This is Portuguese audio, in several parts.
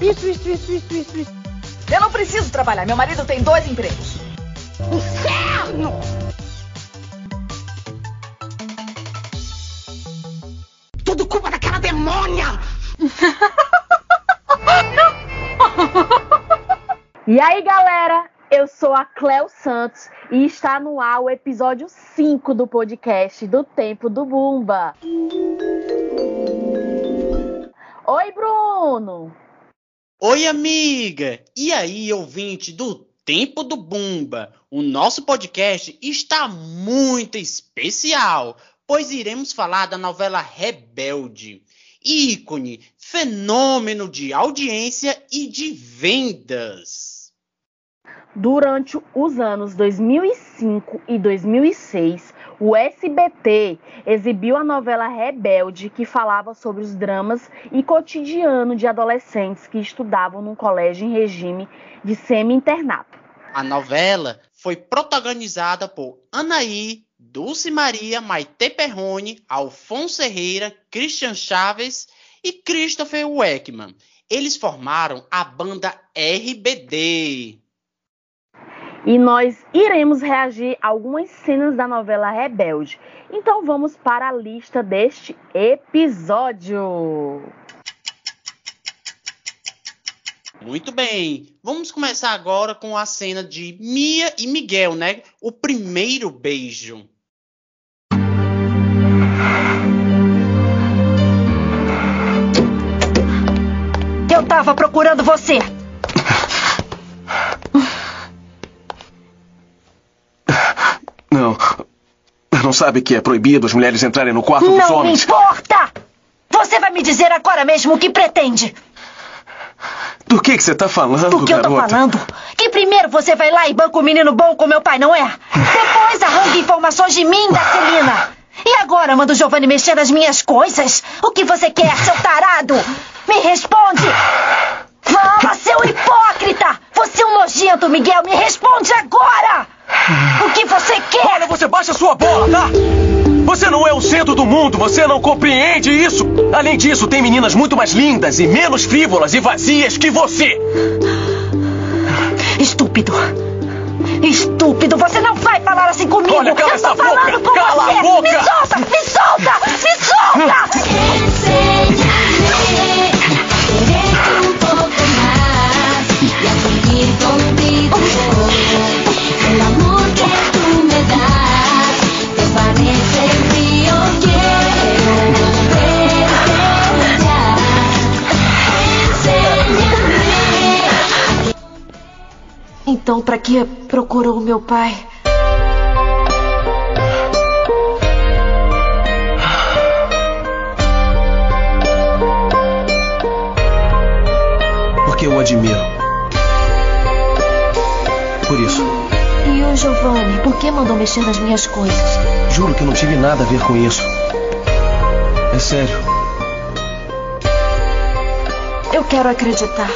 Isso, isso, isso, isso, isso, isso. Eu não preciso trabalhar. Meu marido tem dois empregos. Inferno! Tudo culpa daquela demônia! E aí, galera? Eu sou a Cleo Santos e está no ar o episódio 5 do podcast do Tempo do Bumba. Oi, Bruno! Oi, amiga! E aí, ouvinte do Tempo do Bumba? O nosso podcast está muito especial, pois iremos falar da novela Rebelde. Ícone, fenômeno de audiência e de vendas. Durante os anos 2005 e 2006, o SBT exibiu a novela Rebelde, que falava sobre os dramas e cotidiano de adolescentes que estudavam num colégio em regime de semi-internato. A novela foi protagonizada por Anaí, Dulce Maria, Maite Perrone, Alfonso Herrera, Christian Chaves e Christopher Weckman. Eles formaram a banda RBD. E nós iremos reagir a algumas cenas da novela Rebelde. Então vamos para a lista deste episódio. Muito bem. Vamos começar agora com a cena de Mia e Miguel, né? O primeiro beijo. Eu tava procurando você. Não sabe que é proibido as mulheres entrarem no quarto dos Não me homens? importa! Você vai me dizer agora mesmo o que pretende. Do que, que você tá falando, Do que eu tô garota? falando? Que primeiro você vai lá e banca um menino bom com meu pai, não é? Depois arranca informações de mim da Celina. E agora manda o Giovanni mexer nas minhas coisas? O que você quer, seu tarado? Me responde! Fala, seu hipócrita! Você é um nojento, Miguel! Me responde agora! O que você quer? Olha, você baixa sua bola, tá? Você não é o centro do mundo, você não compreende isso. Além disso, tem meninas muito mais lindas e menos frívolas e vazias que você. Estúpido! Estúpido! Você não vai falar assim comigo! Olha, cala eu essa boca! com Cala você! a boca! Me solta! Me solta! Me solta! Então, pra que procurou meu pai? Porque eu o admiro. Por isso, E o Giovanni? Por que mandou mexer nas minhas coisas? juro que não tive nada a ver com isso. É sério. Eu quero acreditar.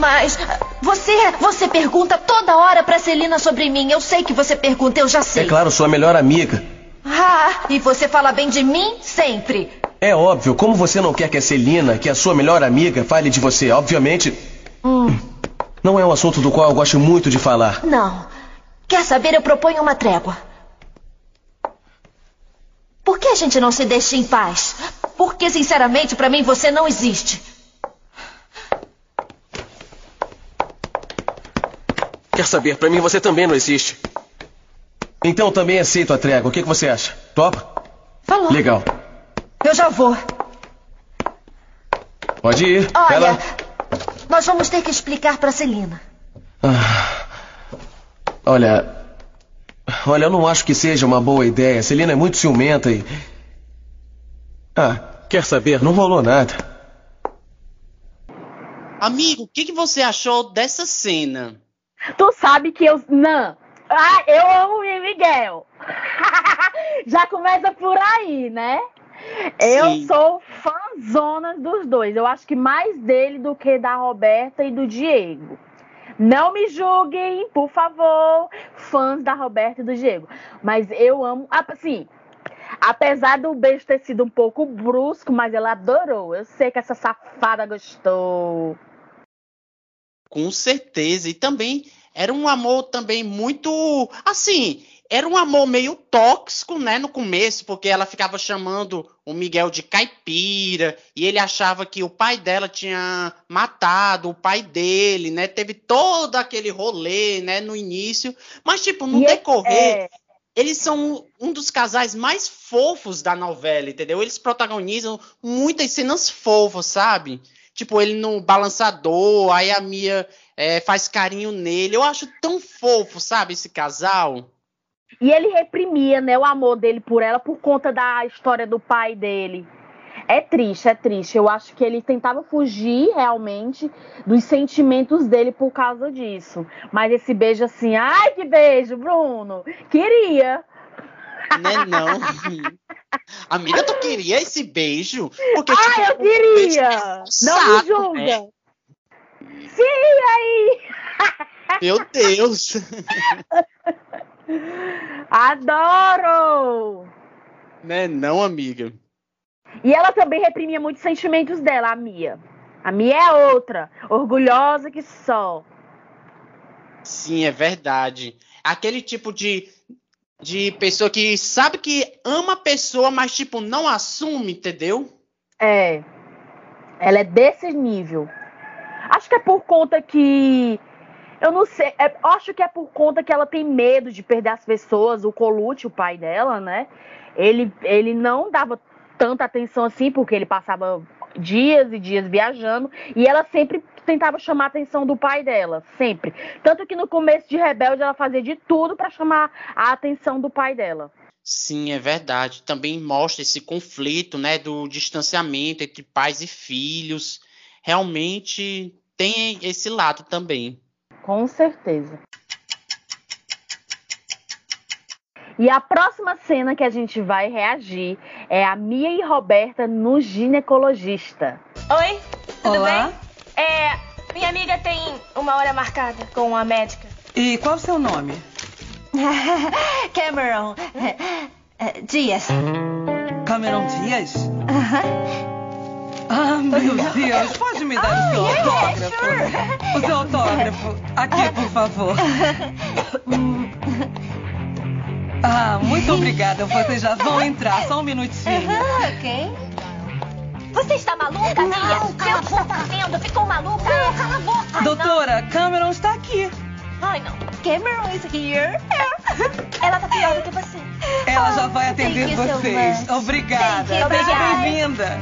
Mas você, você pergunta toda hora pra Celina sobre mim. Eu sei que você pergunta, eu já sei. É claro, sua melhor amiga. Ah, e você fala bem de mim sempre. É óbvio, como você não quer que a Celina, que é a sua melhor amiga, fale de você, obviamente. Não é um assunto do qual eu gosto muito de falar. Não. Quer saber? Eu proponho uma trégua. Por que a gente não se deixa em paz? Porque, sinceramente, pra mim você não existe. Quer saber, pra mim você também não existe. Então eu também aceito a trégua. O que, que você acha? Topa? Falou. Legal. Eu já vou. Pode ir. Olha, lá. nós vamos ter que explicar pra Celina. Ah, olha. Olha, eu não acho que seja uma boa ideia. Celina é muito ciumenta e. Ah, quer saber? Não rolou nada. Amigo, o que, que você achou dessa cena? Tu sabe que eu. Não. Ah, eu amo o Miguel. Já começa por aí, né? Eu Sim. sou fãzona dos dois. Eu acho que mais dele do que da Roberta e do Diego. Não me julguem, por favor, fãs da Roberta e do Diego. Mas eu amo. Assim, Apesar do beijo ter sido um pouco brusco, mas ela adorou. Eu sei que essa safada gostou. Com certeza. E também era um amor também muito. Assim, era um amor meio tóxico, né, no começo, porque ela ficava chamando o Miguel de caipira, e ele achava que o pai dela tinha matado o pai dele, né? Teve todo aquele rolê, né, no início. Mas, tipo, no E é- decorrer, é, eles são um dos casais mais fofos da novela, entendeu? Eles protagonizam muitas cenas fofas, sabe? Tipo, ele no balançador, aí a Mia é, faz carinho nele. Eu acho tão fofo, sabe, esse casal. E ele reprimia, né, o amor dele por ela por conta da história do pai dele. É triste, é triste. Eu acho que ele tentava fugir realmente dos sentimentos dele por causa disso. Mas esse beijo assim, ai que beijo, Bruno. Queria. Né, não? Amiga, tu queria esse beijo? Porque, Ai, tipo, eu beijo queria. é um Não me saco, julga. né? Sim, aí. Meu Deus. Adoro. Né, não, amiga? E ela também reprimia muitos sentimentos dela, a Mia. A Mia é outra, orgulhosa que só. Sim, é verdade. Aquele tipo de, de pessoa que sabe que ama a pessoa, mas, tipo, não assume, entendeu? É. Ela é desse nível. Acho que é por conta que. Eu não sei. é- acho que é por conta que ela tem medo de perder as pessoas. O Colucci, o pai dela, né? Ele, ele não dava tanta atenção assim, porque ele passava dias e dias viajando. E ela sempre tentava chamar a atenção do pai dela. Sempre. Tanto que no começo de Rebelde ela fazia de tudo para chamar a atenção do pai dela. Sim, é verdade. Também mostra esse conflito, né, do distanciamento entre pais e filhos. Realmente tem esse lado também. Com certeza. E a próxima cena que a gente vai reagir é a Mia e Roberta no ginecologista. Oi, tudo Olá. bem? É, minha amiga tem uma hora marcada com a médica. E qual o seu nome? Cameron. eh, Dias. Cameron Dias? Ah, meu Deus, pode me dar o seu autógrafo? O seu autógrafo. Aqui, por favor. Ah, muito obrigada. Vocês já vão entrar. Só um minutinho. ok. Você está maluca, Mia? Não, Vê cala o que está fazendo? Ficou maluca? Não, cala a boca. Doutora, Cameron está aqui. Ai, não. Cameron is here. Ela tá pior do que você. Ela já vai thank atender you so vocês. much. Obrigada. Thank you, Seja obrigada. bem-vinda.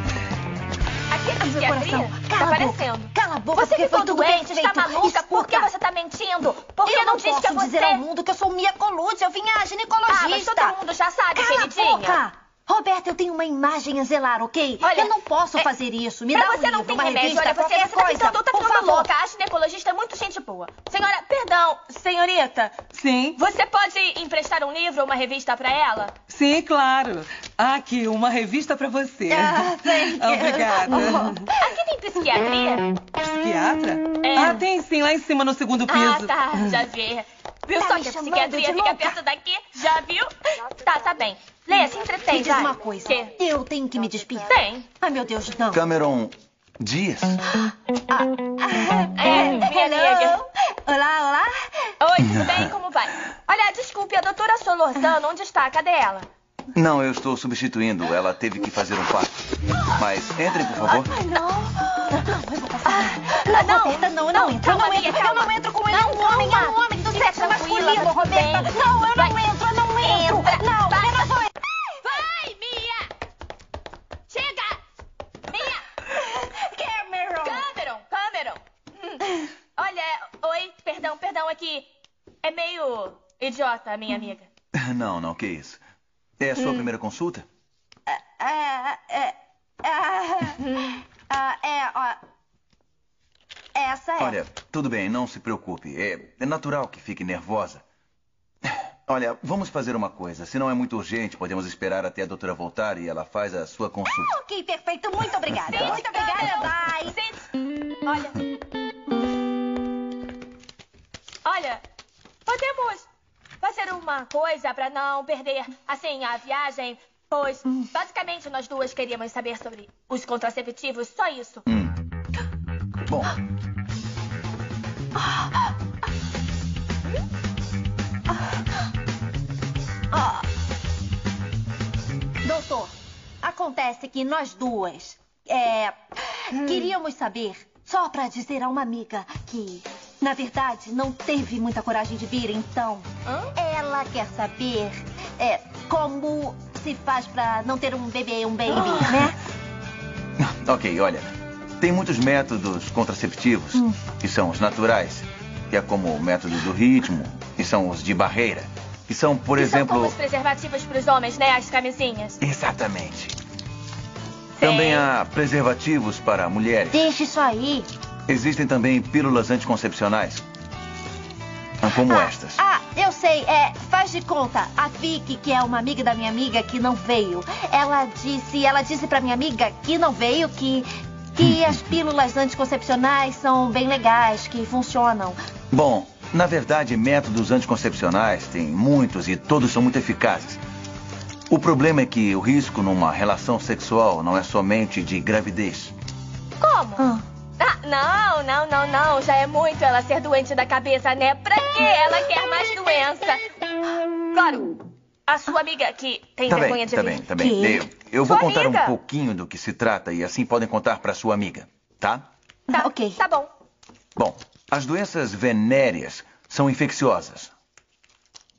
Aqui na Meu coração, tá cala a aparecendo. boca. Cala a boca, Você porque ficou foi tudo doente, está perfeito. maluca? Por que Escuta. você tá mentindo? Por que eu não, não disse posso que é você? dizer ao mundo que eu sou Mia Colucci. Eu vim à ginecologista. Ah, mas todo mundo já sabe, Cala queridinha. a boca. Roberta, eu tenho uma imagem a zelar, ok? Olha, eu não posso é- fazer isso. Me dá um você não livro, tem uma remédio, revista, olha, você, qualquer você tá ficando, tá por ficando favor. louca. A ginecologista é muito gente boa. Senhora, perdão, senhorita, Sim, você pode emprestar um livro ou uma revista pra ela? sim, claro. Aqui, uma revista pra você. Ah, thank you. Obrigada. Aqui tem psiquiatria? Psiquiatra? É. Ah, tem sim, lá em cima no segundo piso. Ah, tá, já vi. Viu Tá só que a chamando psiquiatria fica perto daqui? Já viu? Tá, tá bem. Me diz uma coisa. Quê? Eu tenho que me despedir. Tem. Ai, meu Deus, não. Cameron Dias? É, minha amiga. Olá, olá. Oi, tudo bem? Como vai? Olha, desculpe, a doutora Solorzano, onde está? Cadê ela? Não, eu estou substituindo. Ela teve que fazer um parto. Mas entrem, por favor. Não. Não, eu vou passar. Ah, não. Roberta, não, não, Não, entro. Eu calma, não amiga, entro. Eu não entro com ele. Não, é um homem, é um homem do Fica sexo masculino, Roberta. Não, eu Vai. não entro, eu não entro. Entra. Não, Vai. eu não vou entrar. Vai, Mia! Chega! Mia! Cameron. Cameron, Cameron. Hum. Olha, oi, perdão, perdão, aqui. É meio idiota, minha amiga. Não, não, que isso. É a sua primeira consulta? É, é, é, ah, é, ó. Essa é. Olha, tudo bem, não se preocupe. É, é natural que fique nervosa. Olha, vamos fazer uma coisa. Se não é muito urgente, podemos esperar até a doutora voltar e ela faz a sua consulta. Ok, perfeito. Muito obrigada. Muito obrigada. Bye. Sente. Olha. Olha, podemos fazer uma coisa pra não perder, assim, a viagem. Pois, basicamente, nós duas queríamos saber sobre os contraceptivos, só isso. Hum. Bom, Doutor, acontece que nós duas é, queríamos saber, só pra dizer a uma amiga que, na verdade, não teve muita coragem de vir, então. Ela quer saber é, como se faz pra não ter um bebê, um baby, né? ok, olha. Tem muitos métodos contraceptivos, que são os naturais, que é como o método do ritmo, que são os de barreira, que são, por E exemplo. São como os preservativos pros homens, né? As camisinhas. Exatamente. Também há preservativos para mulheres. Deixa isso aí. Existem também pílulas anticoncepcionais. Como estas. Ah, eu sei. É, faz de conta. A Vicky, que é uma amiga da minha amiga que não veio, ela disse, ela disse pra minha amiga que não veio que que as pílulas anticoncepcionais são bem legais, que funcionam. Bom, na verdade, métodos anticoncepcionais tem muitos e todos são muito eficazes. O problema é que o risco numa relação sexual não é somente de gravidez. Como? Ah, não, não, não, não. Já é muito ela ser doente da cabeça, né? Pra que ela quer mais doença? Claro, a sua amiga que tem tá vergonha bem, de tá vir. bem, tá bem. Eu, eu vou contar amiga. um pouquinho do que se trata e assim podem contar para sua amiga, tá? Tá, ok. Tá bom. Bom, as doenças venéreas são infecciosas.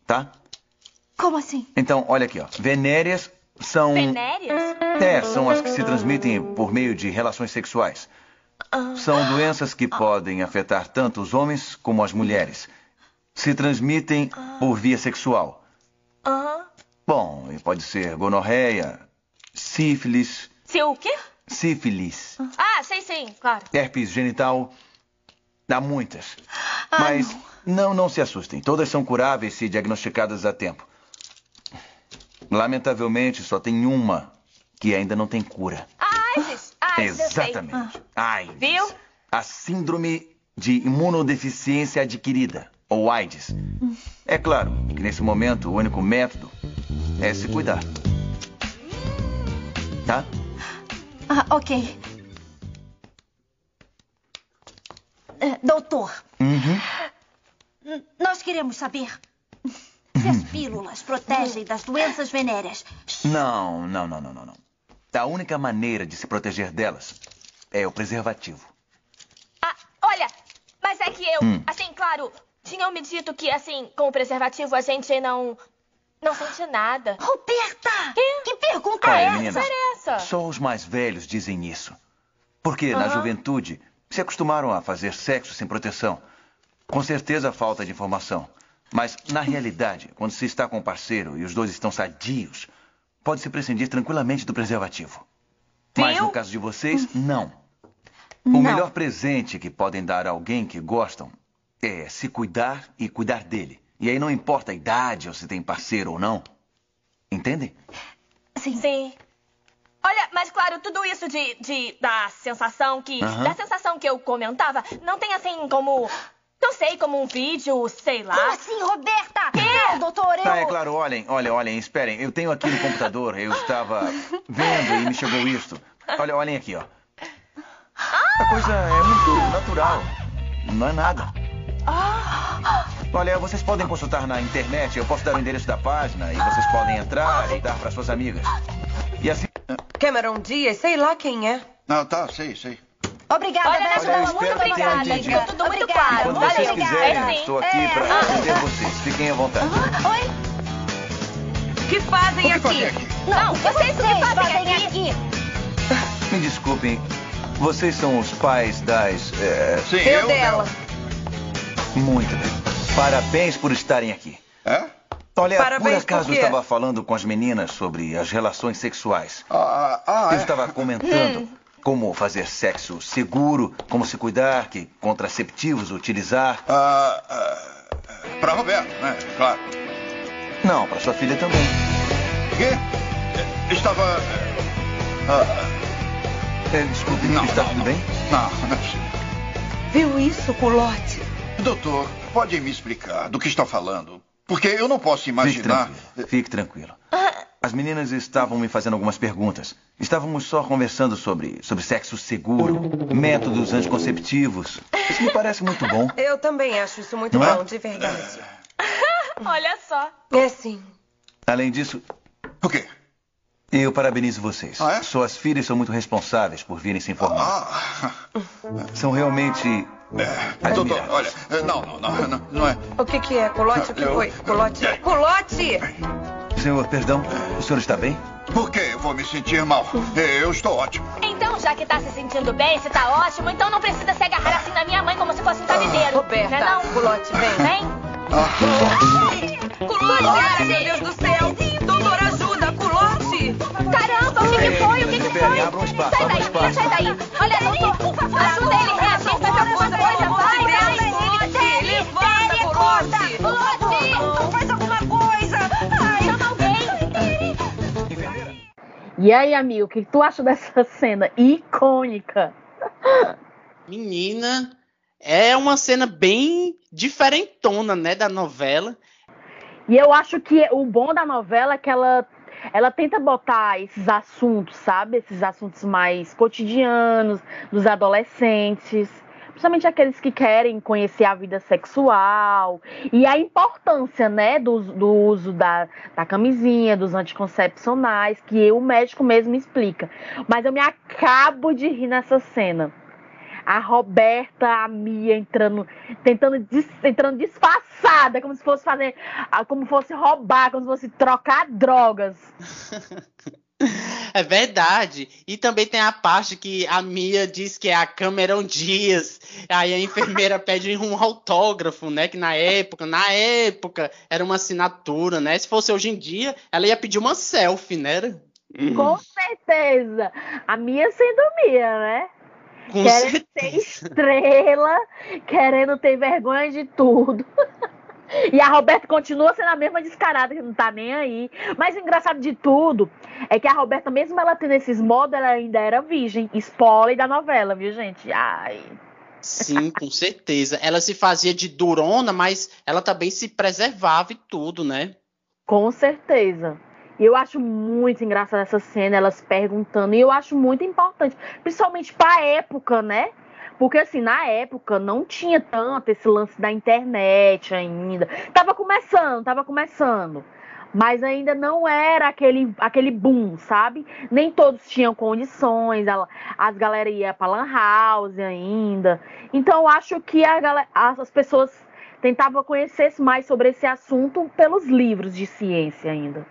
Tá? Como assim? Então, olha aqui, ó. Venéreas são. Venéreas? É, são as que se transmitem por meio de relações sexuais. São doenças que podem afetar tanto os homens como as mulheres. Se transmitem por via sexual. Bom, e pode ser gonorreia, sífilis, Se o quê? sífilis, Ah, sei sim, claro. herpes genital. Há muitas. Mas não, não se assustem. Todas são curáveis se diagnosticadas a tempo. Lamentavelmente, só tem uma que ainda não tem cura. AIDS, AIDS, eu sei. Exatamente. AIDS. Viu? A síndrome de imunodeficiência adquirida, ou AIDS. É claro que nesse momento o único método é se cuidar. Tá? Ah, ok. É, doutor, Uhum. nós queremos saber se as pílulas protegem das doenças venéreas. Não, não, não, não, não. A única maneira de se proteger delas é o preservativo. Ah, olha, mas é que eu, Hum. assim, claro, tinham me dito que, assim, com o preservativo a gente não. não sente nada. Roberta! Que pergunta Olha, é meninas, essa? essa? só os mais velhos dizem isso. Porque na Aham. juventude se acostumaram a fazer sexo sem proteção. Com certeza falta de informação. Mas, na realidade, quando se está com um parceiro e os dois estão sadios, pode-se prescindir tranquilamente do preservativo. Mas no caso de vocês, não. Não. O melhor presente que podem dar a alguém que gostam é se cuidar e cuidar dele. E aí não importa a idade ou se tem parceiro ou não. Entendem? Sim. Sim. Olha, mas claro, tudo isso de, de da sensação que. Aham. Da sensação que eu comentava, não tem assim como. Não sei, como um vídeo, sei lá. Como assim, Roberta? Não, doutor, eu... Ah, é claro, olhem, olhem, olhem, esperem. Eu tenho aqui no computador, eu estava vendo e me chegou isto. Olha, olhem aqui, ó. A coisa é muito natural. Não é nada. Olha, vocês podem consultar na internet, eu posso dar o endereço da página e vocês podem entrar e dar para suas amigas. E assim. Cameron Dias, sei lá quem é. Não, tá, sei, sei. Obrigada, Olha, Vanessa, Olha, eu muito obrigada. entendido. Ficou tudo muito Obrigada. claro. Quando vocês obrigada. quiserem, É, estou aqui É. para atender vocês. Fiquem à vontade. Oi? O que fazem O que aqui? fazem aqui? Não, vocês, o que fazem aqui? aqui? Me desculpem, vocês são os pais das. é, Sim, Eu eu dela. Muito bem. Parabéns por estarem aqui. É? Olha, Parabéns por acaso por eu estava falando com as meninas sobre as relações sexuais. Ah, ah, Eu é. estava comentando como fazer sexo seguro, como se cuidar, que contraceptivos utilizar. Ah, ah, pra Roberto, né? Claro. Não, para sua filha também. Quê? Estava. ah, É, desculpe, Não, está não, tudo não. bem? não, não é possível. Viu isso, culote? Doutor, pode me explicar do que está falando? Porque eu não posso Fique imaginar. tranquilo. Fique tranquilo. As meninas estavam me fazendo algumas perguntas. Estávamos só conversando sobre, sobre sexo seguro, métodos anticonceptivos. Isso me parece muito bom. Eu também acho isso muito Não é? bom, de verdade. Olha só. É sim. Além disso, O quê? eu parabenizo vocês. Ah, é? Suas filhas são muito responsáveis por virem se informar. Ah, São realmente. É, doutor, olha, é, não, não, não, não, é. O que, que é? Culote? O que foi? Culote? Culote! Senhor, perdão, o senhor está bem? Por que eu vou me sentir mal? Eu estou ótimo. Então, já que tá se sentindo bem, se tá ótimo, então não precisa se agarrar assim na minha mãe como se fosse um cabideiro. Roberta, Não é não? Culote, vem. Vem. Culote! Ai, meu Deus do céu! Doutor, ajuda! Culote! Caramba, o que, que foi? O que, que foi? sai daí, sai daí. E aí, amigo, o que tu acha dessa cena icônica? Menina, é uma cena bem diferentona, né, da novela. E eu acho que o bom da novela é que ela, ela tenta botar esses assuntos, sabe? Esses assuntos mais cotidianos, dos adolescentes. Principalmente aqueles que querem conhecer a vida sexual. E a importância, né, do, do uso da, da camisinha, dos anticoncepcionais, que o médico mesmo explica. Mas eu me acabo de rir nessa cena. A Roberta, a Mia entrando, tentando entrando disfarçada, como se fosse fazer, como fosse roubar, como se fosse trocar drogas. É verdade. E também tem a parte que a Mia diz que é a Cameron Dias. Aí a enfermeira pede um autógrafo, né? Que na época, na época, era uma assinatura, né? Se fosse hoje em dia, ela ia pedir uma selfie, né? Com certeza. A Mia sendo Mia, né? Com querendo certeza. ser estrela, querendo ter vergonha de tudo. E a Roberta continua sendo a mesma descarada, que não tá nem aí. Mas o engraçado de tudo é que a Roberta, mesmo ela tendo esses modos, ela ainda era virgem. Spoiler da novela, viu, gente? Ai. Sim, com certeza. Ela se fazia de durona, mas ela também se preservava e tudo, né? Com certeza. E eu acho muito engraçada essa cena, elas perguntando. E eu acho muito importante, principalmente pra época, né? Porque assim, na época não tinha tanto esse lance da internet ainda. Tava começando, tava começando. Mas ainda não era aquele, aquele boom, sabe? Nem todos tinham condições. As galera ia pra Lan House ainda. Então eu acho que a gala- as as pessoas tentavam conhecer mais sobre esse assunto pelos livros de ciência ainda.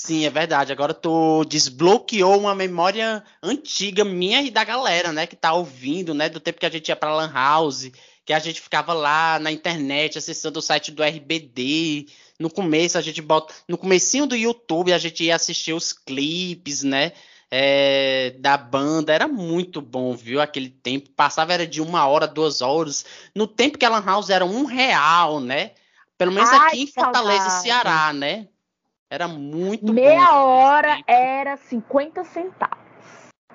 Sim, é verdade. Agora tu desbloqueou uma memória antiga minha e da galera, né? Que tá ouvindo, né? Do tempo que a gente ia pra Lan House, que a gente ficava lá na internet acessando o site do RBD. No começo a gente bota. No comecinho do YouTube a gente ia assistir os clipes, né? é, da banda. Era muito bom, viu? Aquele tempo. Passava era de uma hora, duas horas. No tempo que a Lan House era um real, né? Pelo menos Ai, aqui em Fortaleza, saudade. Ceará, né? Era muito bom. Meia hora tempo. era 50 centavos.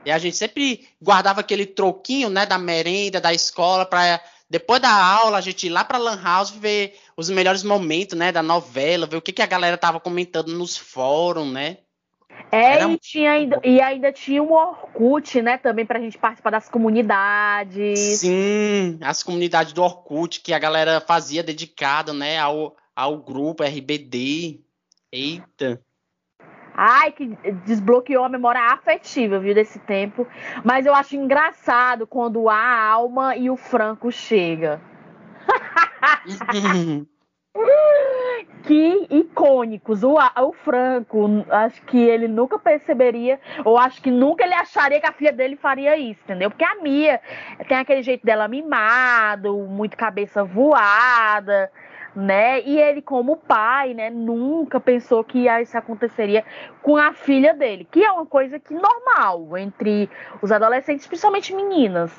E a gente sempre guardava aquele troquinho, né, da merenda, da escola, para depois da aula a gente ir lá pra Lan House ver os melhores momentos, né, da novela, ver o que, que a galera tava comentando nos fóruns, né? É, Era e, tinha ainda, e ainda tinha um Orkut, né, também pra gente participar das comunidades. Sim, as comunidades do Orkut que a galera fazia dedicada, né, ao, ao grupo RBD. Eita. Ai, que desbloqueou a memória afetiva, viu, desse tempo. Mas eu acho engraçado quando a Alma e o Franco chega. Que icônicos. O, o Franco, acho que ele nunca perceberia, ou acho que nunca ele acharia que a filha dele faria isso, entendeu? Porque a Mia tem aquele jeito dela mimado, muito cabeça voada, né? E ele, como pai, né, nunca pensou que isso aconteceria com a filha dele, que é uma coisa que normal entre os adolescentes, principalmente meninas.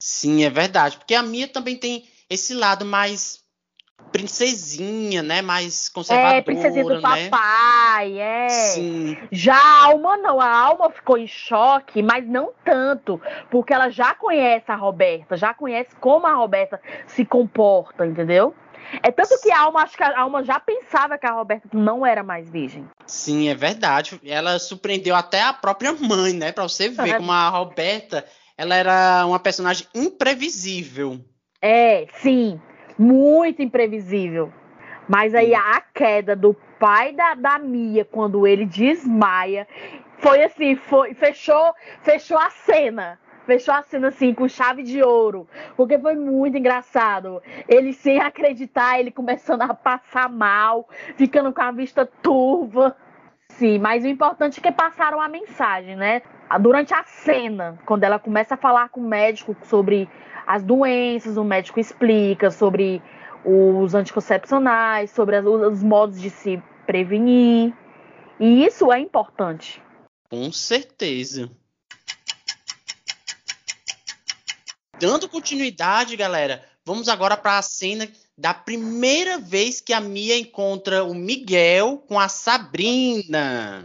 Sim, é verdade. Porque a minha também tem esse lado mais princesinha, né? Mais conservadora, É, princesinha do né? papai, é. Sim. Já a Alma não, a Alma ficou em choque, mas não tanto, porque ela já conhece a Roberta, já conhece como a Roberta se comporta, entendeu? É tanto que a Alma, acho que a Alma já pensava que a Roberta não era mais virgem. Sim, é verdade. Ela surpreendeu até a própria mãe, né? Pra você ver É. como a Roberta, ela era uma personagem imprevisível. É, sim, muito imprevisível. Mas aí a queda do pai da, da Mia, quando ele desmaia, foi assim, foi, fechou, fechou a cena. Fechou a cena assim, com chave de ouro. Porque foi muito engraçado. Ele sem acreditar, ele começando a passar mal, ficando com a vista turva. Sim, mas o importante é que passaram a mensagem, né? Durante a cena, quando ela começa a falar com o médico sobre as doenças, o médico explica sobre os anticoncepcionais, sobre as- os modos de se prevenir. E isso é importante. Com certeza. Dando continuidade, galera, vamos agora para a cena da primeira vez que a Mia encontra o Miguel com a Sabrina.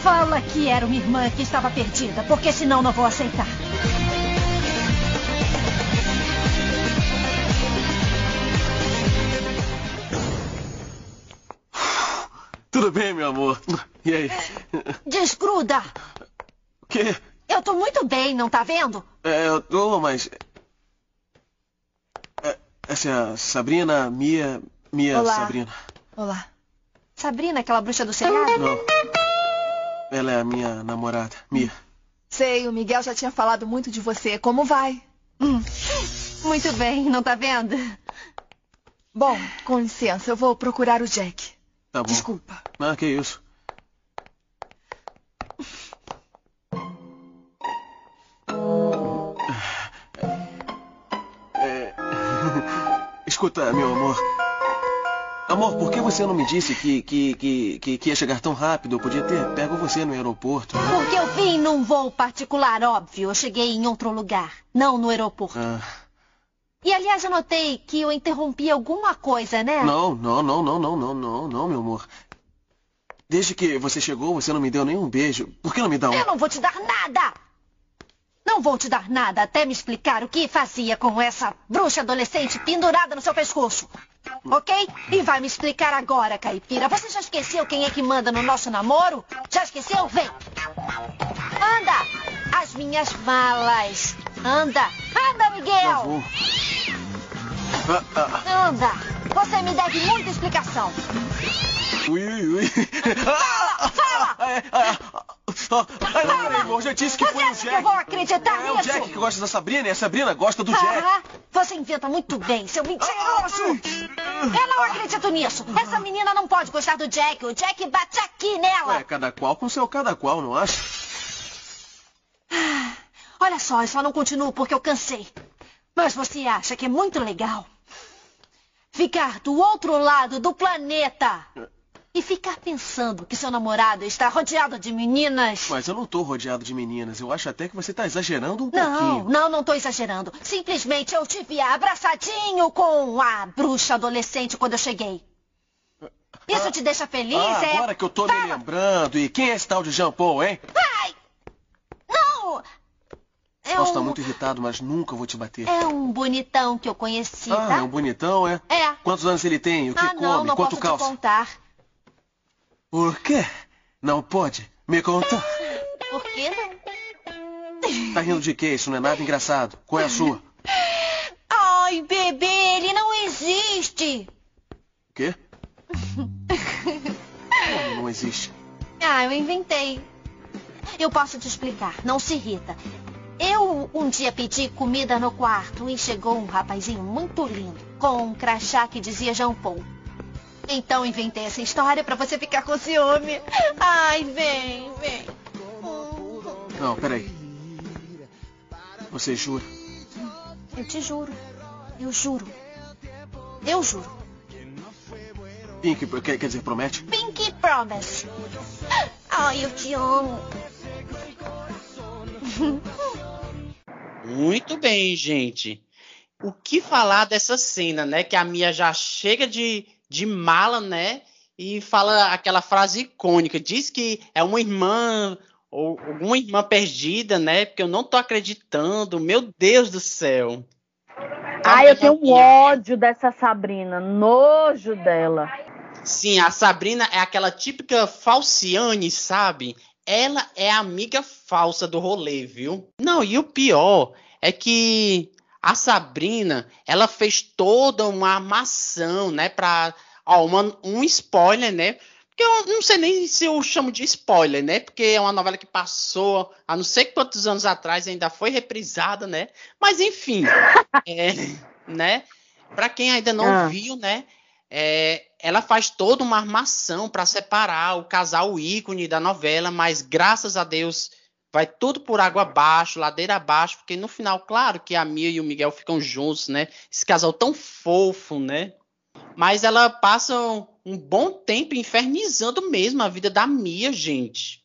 Fala que era uma irmã que estava perdida, porque senão não vou aceitar. Tudo bem, meu amor? E aí? Desgruda! O quê? Eu tô muito bem, não tá vendo? É, eu tô, mas. É, essa é a Sabrina, Mia. Mia Olá. Sabrina. Olá. Sabrina, aquela bruxa do seriado? Não. Ela é a minha namorada, Mia. Sei, o Miguel já tinha falado muito de você. Como vai? Hum. Muito bem, não tá vendo? Bom, com licença, eu vou procurar o Jack. Tá bom. Desculpa. Ah, que isso. Escuta, meu amor. Amor, por que você não me disse que, que, que, que, que ia chegar tão rápido? Eu podia ter pego você no aeroporto. Porque eu vim num voo particular, óbvio. Eu cheguei em outro lugar, não no aeroporto. Ah. E aliás, eu notei que eu interrompi alguma coisa, né? Não, não, não, não, não, não, não, não, meu amor. Desde que você chegou, você não me deu nenhum beijo. Por que não me dá um? Eu não vou te dar nada! Não vou te dar nada até me explicar o que fazia com essa bruxa adolescente pendurada no seu pescoço. Ok? E vai me explicar agora, caipira. Você já esqueceu quem é que manda no nosso namoro? Já esqueceu? Vem! Anda! As minhas malas! Anda! Anda, Miguel! Anda! Você me deve muita explicação. Ui, ui, ui. Ah, Fala! ah, é, ah, ah, ah, ah, não, amor, já disse que Você foi o acha que eu Jack. vou acreditar É o nisso? Jack que gosta da Sabrina e a Sabrina gosta do Jack. Ah, você inventa muito bem, seu mentiroso! Eu não acredito nisso. Essa menina não pode gostar do Jack. O Jack bate aqui nela. Ué, cada qual com seu cada qual, não acha? Olha só, eu só não continuo porque eu cansei. Mas você acha que é muito legal ficar do outro lado do planeta e ficar pensando que seu namorado está rodeado de meninas? Mas eu não tô rodeado de meninas. Eu acho até que você tá exagerando um Não, pouquinho. não, não tô exagerando. Simplesmente eu te vi abraçadinho com a bruxa adolescente quando eu cheguei. Isso te deixa feliz, Ah, é? agora que eu tô me lembrando. E quem é esse tal de Jean Paul, hein? Ai! Não! É Posso estar um, muito irritado, mas nunca vou te bater. é um bonitão que eu conheci, ah, tá? é um bonitão, é? É. Quantos anos ele tem? O que ah, come? não, não Quanto posso calça? te contar. Por quê? Não pode? Me conta. Por que não? Tá rindo de quê? Isso não é nada engraçado. Qual é a sua? Ai, bebê, ele não existe. O quê? Como não existe? Ah, eu inventei. Eu posso te explicar, não se irrita. Eu um dia pedi comida no quarto e chegou um rapazinho muito lindo, com um crachá que dizia Jean Paul. Então inventei essa história pra você ficar com ciúme. Ai, vem, vem. Não, peraí. Você jura? Eu te juro. Eu juro. Eu juro. Pink, quer, quer dizer, promete? Pinky Promise. Ai, eu te amo. Muito bem, gente. O que falar dessa cena, né? Que a Mia já chega de, de mala, né? E fala aquela frase icônica. Diz que é uma irmã ou alguma irmã perdida, né? Porque eu não tô acreditando. Meu Deus do céu. Ai, eu tenho um ódio dessa Sabrina, nojo dela. Sim, a Sabrina é aquela típica falciane, sabe? Ela é a amiga falsa do rolê, viu? Não, e o pior é que a Sabrina, ela fez toda uma armação, né, pra... Ó, uma- um spoiler, né? Porque eu não sei nem se eu chamo de spoiler, né? Porque é uma novela que passou há não sei quantos anos atrás, ainda foi reprisada, né? Mas enfim, é, né? Para quem ainda não Ah. viu, né? é, ela faz toda uma armação para separar o casal ícone da novela, mas graças a Deus vai tudo por água abaixo, ladeira abaixo, porque no final, claro que a Mia e o Miguel ficam juntos, né? Esse casal tão fofo, né? Mas ela passa um, bom tempo infernizando mesmo a vida da Mia, gente.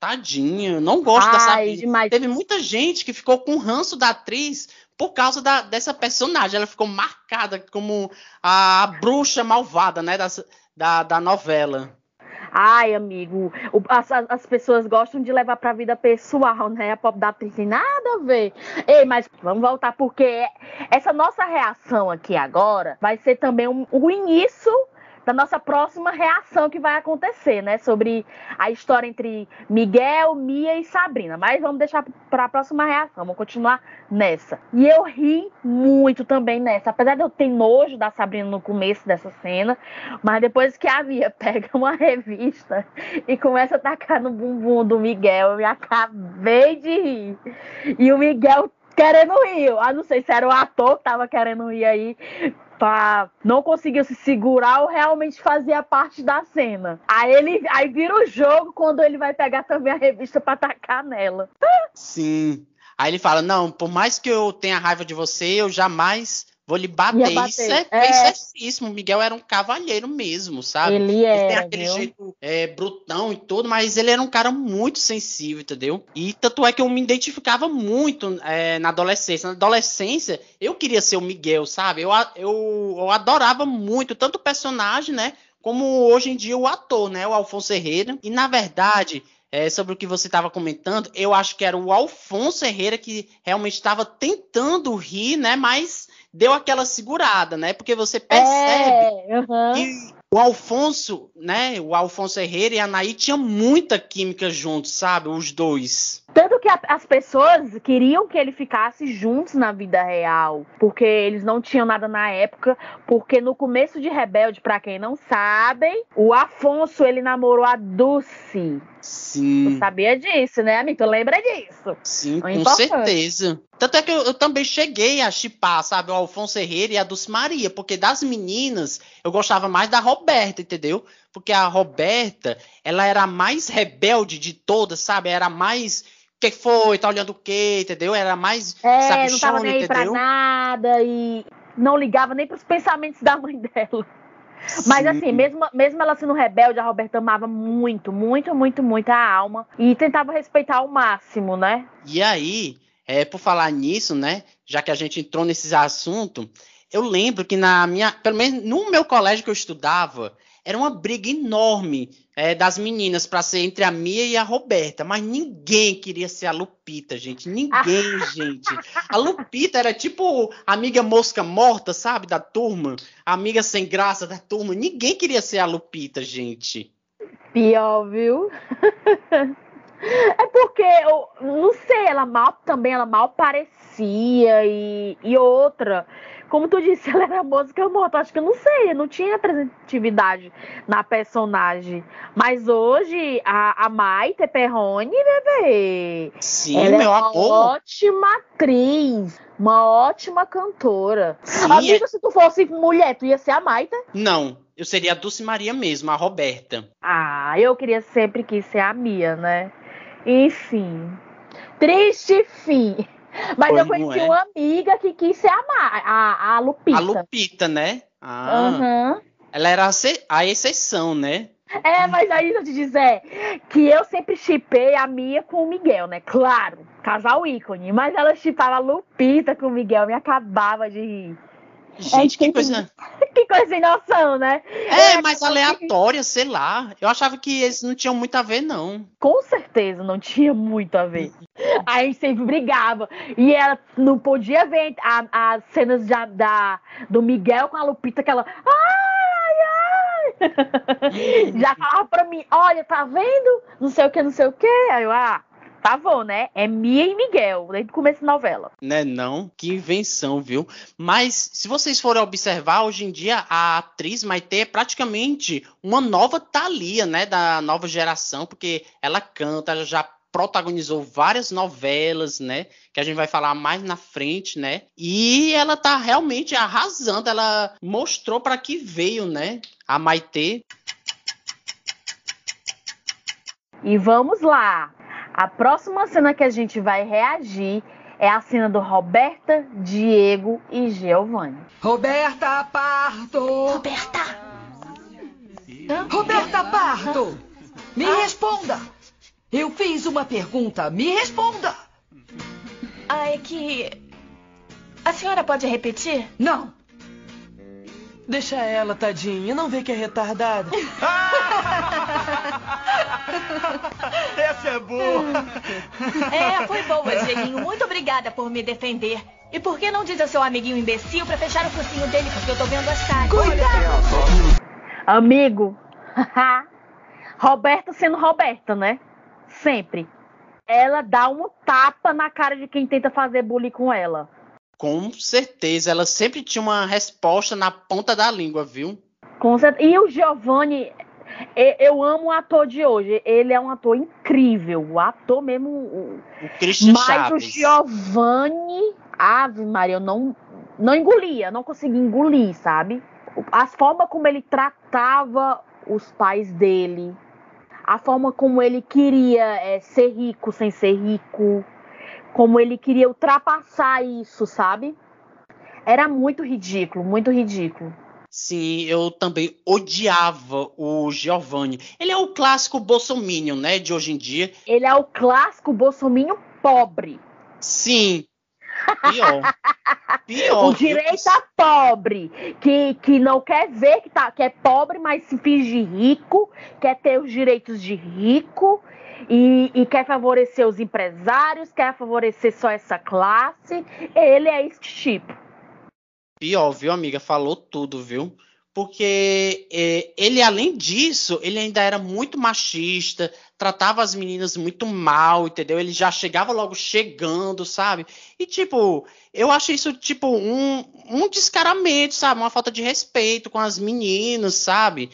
Tadinha, não gosto da Ai, Sabrina. demais. Teve muita gente que ficou com ranço da atriz por causa da- dessa personagem. Ela ficou marcada como a, bruxa malvada, né, das- da, da novela. Ai, amigo, o- as, as- as pessoas gostam de levar pra vida pessoal, né? A pop da atriz tem nada a ver. Ei, mas vamos voltar, porque essa nossa reação aqui agora vai ser também um- o início da nossa próxima reação que vai acontecer, né? Sobre a história entre Miguel, Mia e Sabrina. Mas vamos deixar para a próxima reação, vamos continuar nessa. E eu ri muito também nessa. Apesar de eu ter nojo da Sabrina no começo dessa cena, mas depois que a Mia pega uma revista e começa a tacar no bumbum do Miguel, eu me acabei de rir. E o Miguel querendo rir. Ah, não sei se era o ator que tava querendo rir aí. Pra... Não conseguiu se segurar ou realmente fazia parte da cena. Aí ele aí vira o jogo quando ele vai pegar também a revista pra tacar nela. Sim. Aí ele fala: Não, por mais que eu tenha raiva de você, eu jamais vou lhe bater. Bater. Isso é, É. isso é certíssimo. O Miguel era um cavalheiro mesmo, sabe? Ele tem era, aquele viu? jeito é, brutão e tudo, mas ele era um cara muito sensível, entendeu? E tanto é que eu me identificava muito é, na adolescência. Na adolescência, eu queria ser o Miguel, sabe? Eu, eu, eu adorava muito, tanto o personagem, né? Como hoje em dia o ator, né? O Alfonso Herrera. E na verdade, é, sobre o que você estava comentando, eu acho que era o Alfonso Herrera que realmente estava tentando rir, né? Mas deu aquela segurada, né? Porque você percebe É, aham. que o Alfonso, né? O Alfonso Herrera e a Anaí tinham muita química juntos, sabe? Os dois. Tanto que a- as pessoas queriam que ele ficasse juntos na vida real, porque eles não tinham nada na época, porque no começo de Rebelde, pra quem não sabe, o Afonso ele namorou a Dulce. Sim. Tu sabia disso, né, amigo? Tu lembra disso? Sim, É com certeza. Tanto é que eu, eu também cheguei a chipar, sabe, o Alfonso Herrera e a Dulce Maria, porque das meninas eu gostava mais da Roberta, entendeu? Porque a Roberta, ela era a mais rebelde de todas, sabe? Era a mais. O que foi? Tá olhando o quê? Entendeu? Era a mais É, não tava sabichona, nem aí pra entendeu? nada e não ligava nem pros pensamentos da mãe dela. Mas Sim. assim, mesmo, mesmo ela sendo rebelde, a Roberta amava muito, muito, muito, muito a alma e tentava respeitar ao máximo, né? E aí, é, por falar nisso, né? Já que a gente entrou nesses assuntos, eu lembro que na minha, pelo menos no meu colégio que eu estudava, era uma briga enorme é, das meninas para ser entre a Mia e a Roberta, mas ninguém queria ser a Lupita, gente. Ninguém, gente. A Lupita era tipo a amiga mosca morta, sabe, da turma, amiga sem graça da turma. Ninguém queria ser a Lupita, gente. Pior, viu? É porque, eu não sei, ela mal também, ela mal parecia e, e outra. Como tu disse, ela era música morta. Acho que eu não sei, não tinha representatividade na personagem. Mas hoje, a, a Maite Perrone, bebê. Sim, ela meu é uma amor. ótima atriz, uma ótima cantora. Sim, Amigo, é- se tu fosse mulher, tu ia ser a Maite? Não, eu seria a Dulce Maria mesmo, a Roberta. Ah, eu queria sempre quis ser a Mia, né? Enfim. Triste fim. Mas Pois eu conheci é. uma amiga que quis ser a, Ma- a, a Lupita. A Lupita, né? Ah, Aham. ela era a, ce- a exceção, né? É, mas aí deixa eu te dizer que eu sempre chipei a Mia com o Miguel, né? Claro, casal ícone. Mas ela chipava a Lupita com o Miguel, me acabava de rir. Gente, que tem coisa. Que coisa sem noção, né? É, mas aleatória, sei lá. Eu achava que eles não tinham muito a ver, não. Com certeza não tinha muito a ver. Aí a gente sempre brigava. E ela não podia ver as cenas da, da- do Miguel com a Lupita, que ela. Ai, ai! Já falava pra mim, olha, tá vendo? Não sei o que, não sei o que. Aí eu, ah, bom, né? É Mia e Miguel, desde o começo da novela. Né, não? Que invenção, viu? Mas se vocês forem observar, hoje em dia a atriz Maite é praticamente uma nova Thalia, né? Da nova geração, porque ela canta, ela já protagonizou várias novelas, né? Que a gente vai falar mais na frente, né? E ela tá realmente arrasando. Ela mostrou para que veio, né? A Maite. E vamos lá. A próxima cena que a gente vai reagir é a cena do Roberta, Diego e Giovanni. Roberta Parto! Roberta! Roberta Parto! Me responda! Eu fiz uma pergunta, me responda! Ah, é que. A senhora pode repetir? Não! Deixa ela, tadinha. Não vê que é retardada. Essa é boa! É, foi boa, Dieguinho. Muito obrigada por me defender. E por que não diz ao seu amiguinho imbecil pra fechar o focinho dele, porque eu tô vendo as caras. Amigo, Roberta sendo Roberta, né? Sempre. Ela dá um tapa na cara de quem tenta fazer bullying com ela. Com certeza, ela sempre tinha uma resposta na ponta da língua, viu? Com cer- E o Giovanni, eu amo o ator de hoje. Ele é um ator incrível. O ator mesmo. o- O Christian Mas o Chaves. Giovanni, Ave Maria, eu não, não engolia, não conseguia engolir, sabe? As formas como ele tratava os pais dele, a forma como ele queria é, ser rico sem ser rico, como ele queria ultrapassar isso, sabe? Era muito ridículo, muito ridículo. Sim, eu também odiava o Giovanni. Ele é o clássico bolsominion, né, de hoje em dia. Ele é o clássico bolsominho pobre. Sim. Pior. Pior. o direita pobre, que, que não quer ver que, tá, que é pobre, mas se finge rico, quer ter os direitos de rico e, e quer favorecer os empresários, quer favorecer só essa classe. Ele é este tipo. Pior, viu, amiga? Falou tudo, viu? Porque é, ele, além disso, ele ainda era muito machista, tratava as meninas muito mal, entendeu? Ele já chegava logo chegando, sabe? E, tipo, eu acho isso, tipo, um, um descaramento, sabe? Uma falta de respeito com as meninas, sabe?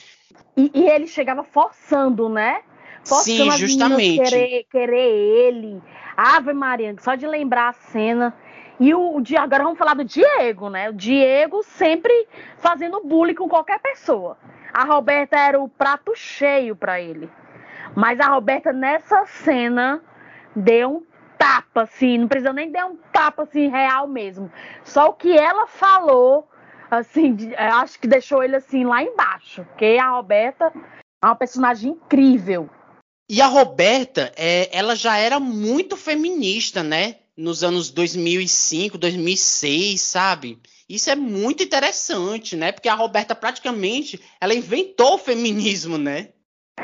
E, e ele chegava forçando, né? Forçando Sim, justamente. Querer, querer ele. Ave Maria, só de lembrar a cena. E o, o Di- agora vamos falar do Diego, né? O Diego sempre fazendo bullying com qualquer pessoa. A Roberta era o prato cheio pra ele. Mas a Roberta nessa cena deu um tapa, assim, não precisa nem dar um tapa assim real mesmo. Só o que ela falou, assim, de- eu acho que deixou ele assim lá embaixo. Porque a Roberta é uma personagem incrível. E a Roberta, é, ela já era muito feminista, né? Nos anos 2005, 2006, sabe? Isso é muito interessante, né? Porque a Roberta praticamente, ela inventou o feminismo, né?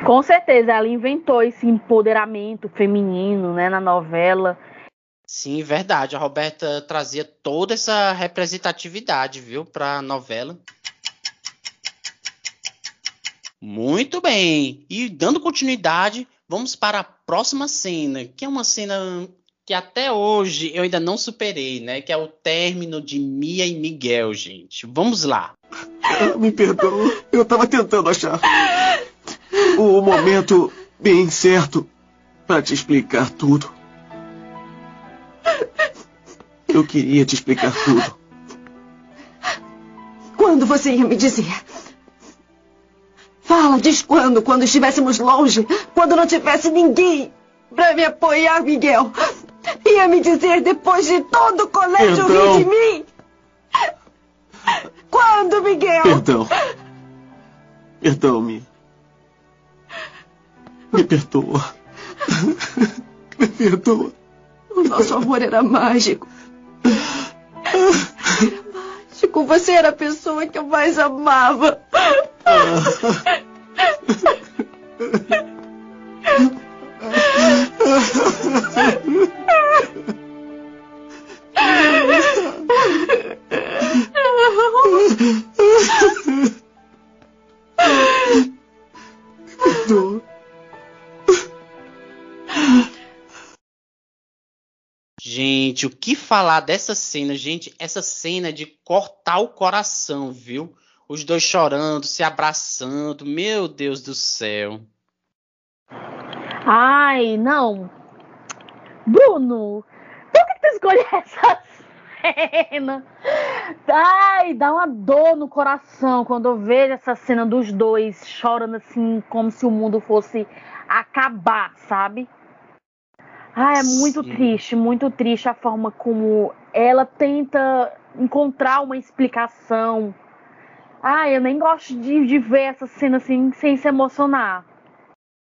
Com certeza, ela inventou esse empoderamento feminino, né, na novela. Sim, verdade. A Roberta trazia toda essa representatividade, viu, para a novela. Muito bem. E dando continuidade, vamos para a próxima cena, que é uma cena que até hoje eu ainda não superei, né? Que é o término de Mia e Miguel, gente. Vamos lá. Me perdoa. Eu tava tentando achar o momento bem certo para te explicar tudo. Eu queria te explicar tudo. Quando você ia me dizer? Fala, diz quando, quando estivéssemos longe, quando não tivesse ninguém para me apoiar, Miguel. Ia me dizer depois de todo o colégio Perdão. rir de mim. Quando, Miguel? Perdão. Perdão, me. Me perdoa. Me perdoa. O nosso amor era mágico. Era mágico. Você era a pessoa que eu mais amava. Gente, o que falar dessa cena, gente? Essa cena de cortar o coração, viu? Os dois chorando, se abraçando. Meu Deus do céu. Ai, não. Bruno, por que tu escolheu essa cena? Ai, dá uma dor no coração quando eu vejo essa cena dos dois chorando assim, como se o mundo fosse acabar, sabe? Ah, é muito Sim. triste, muito triste a forma como ela tenta encontrar uma explicação. Ah, eu nem gosto de, de ver essa cena assim sem se emocionar.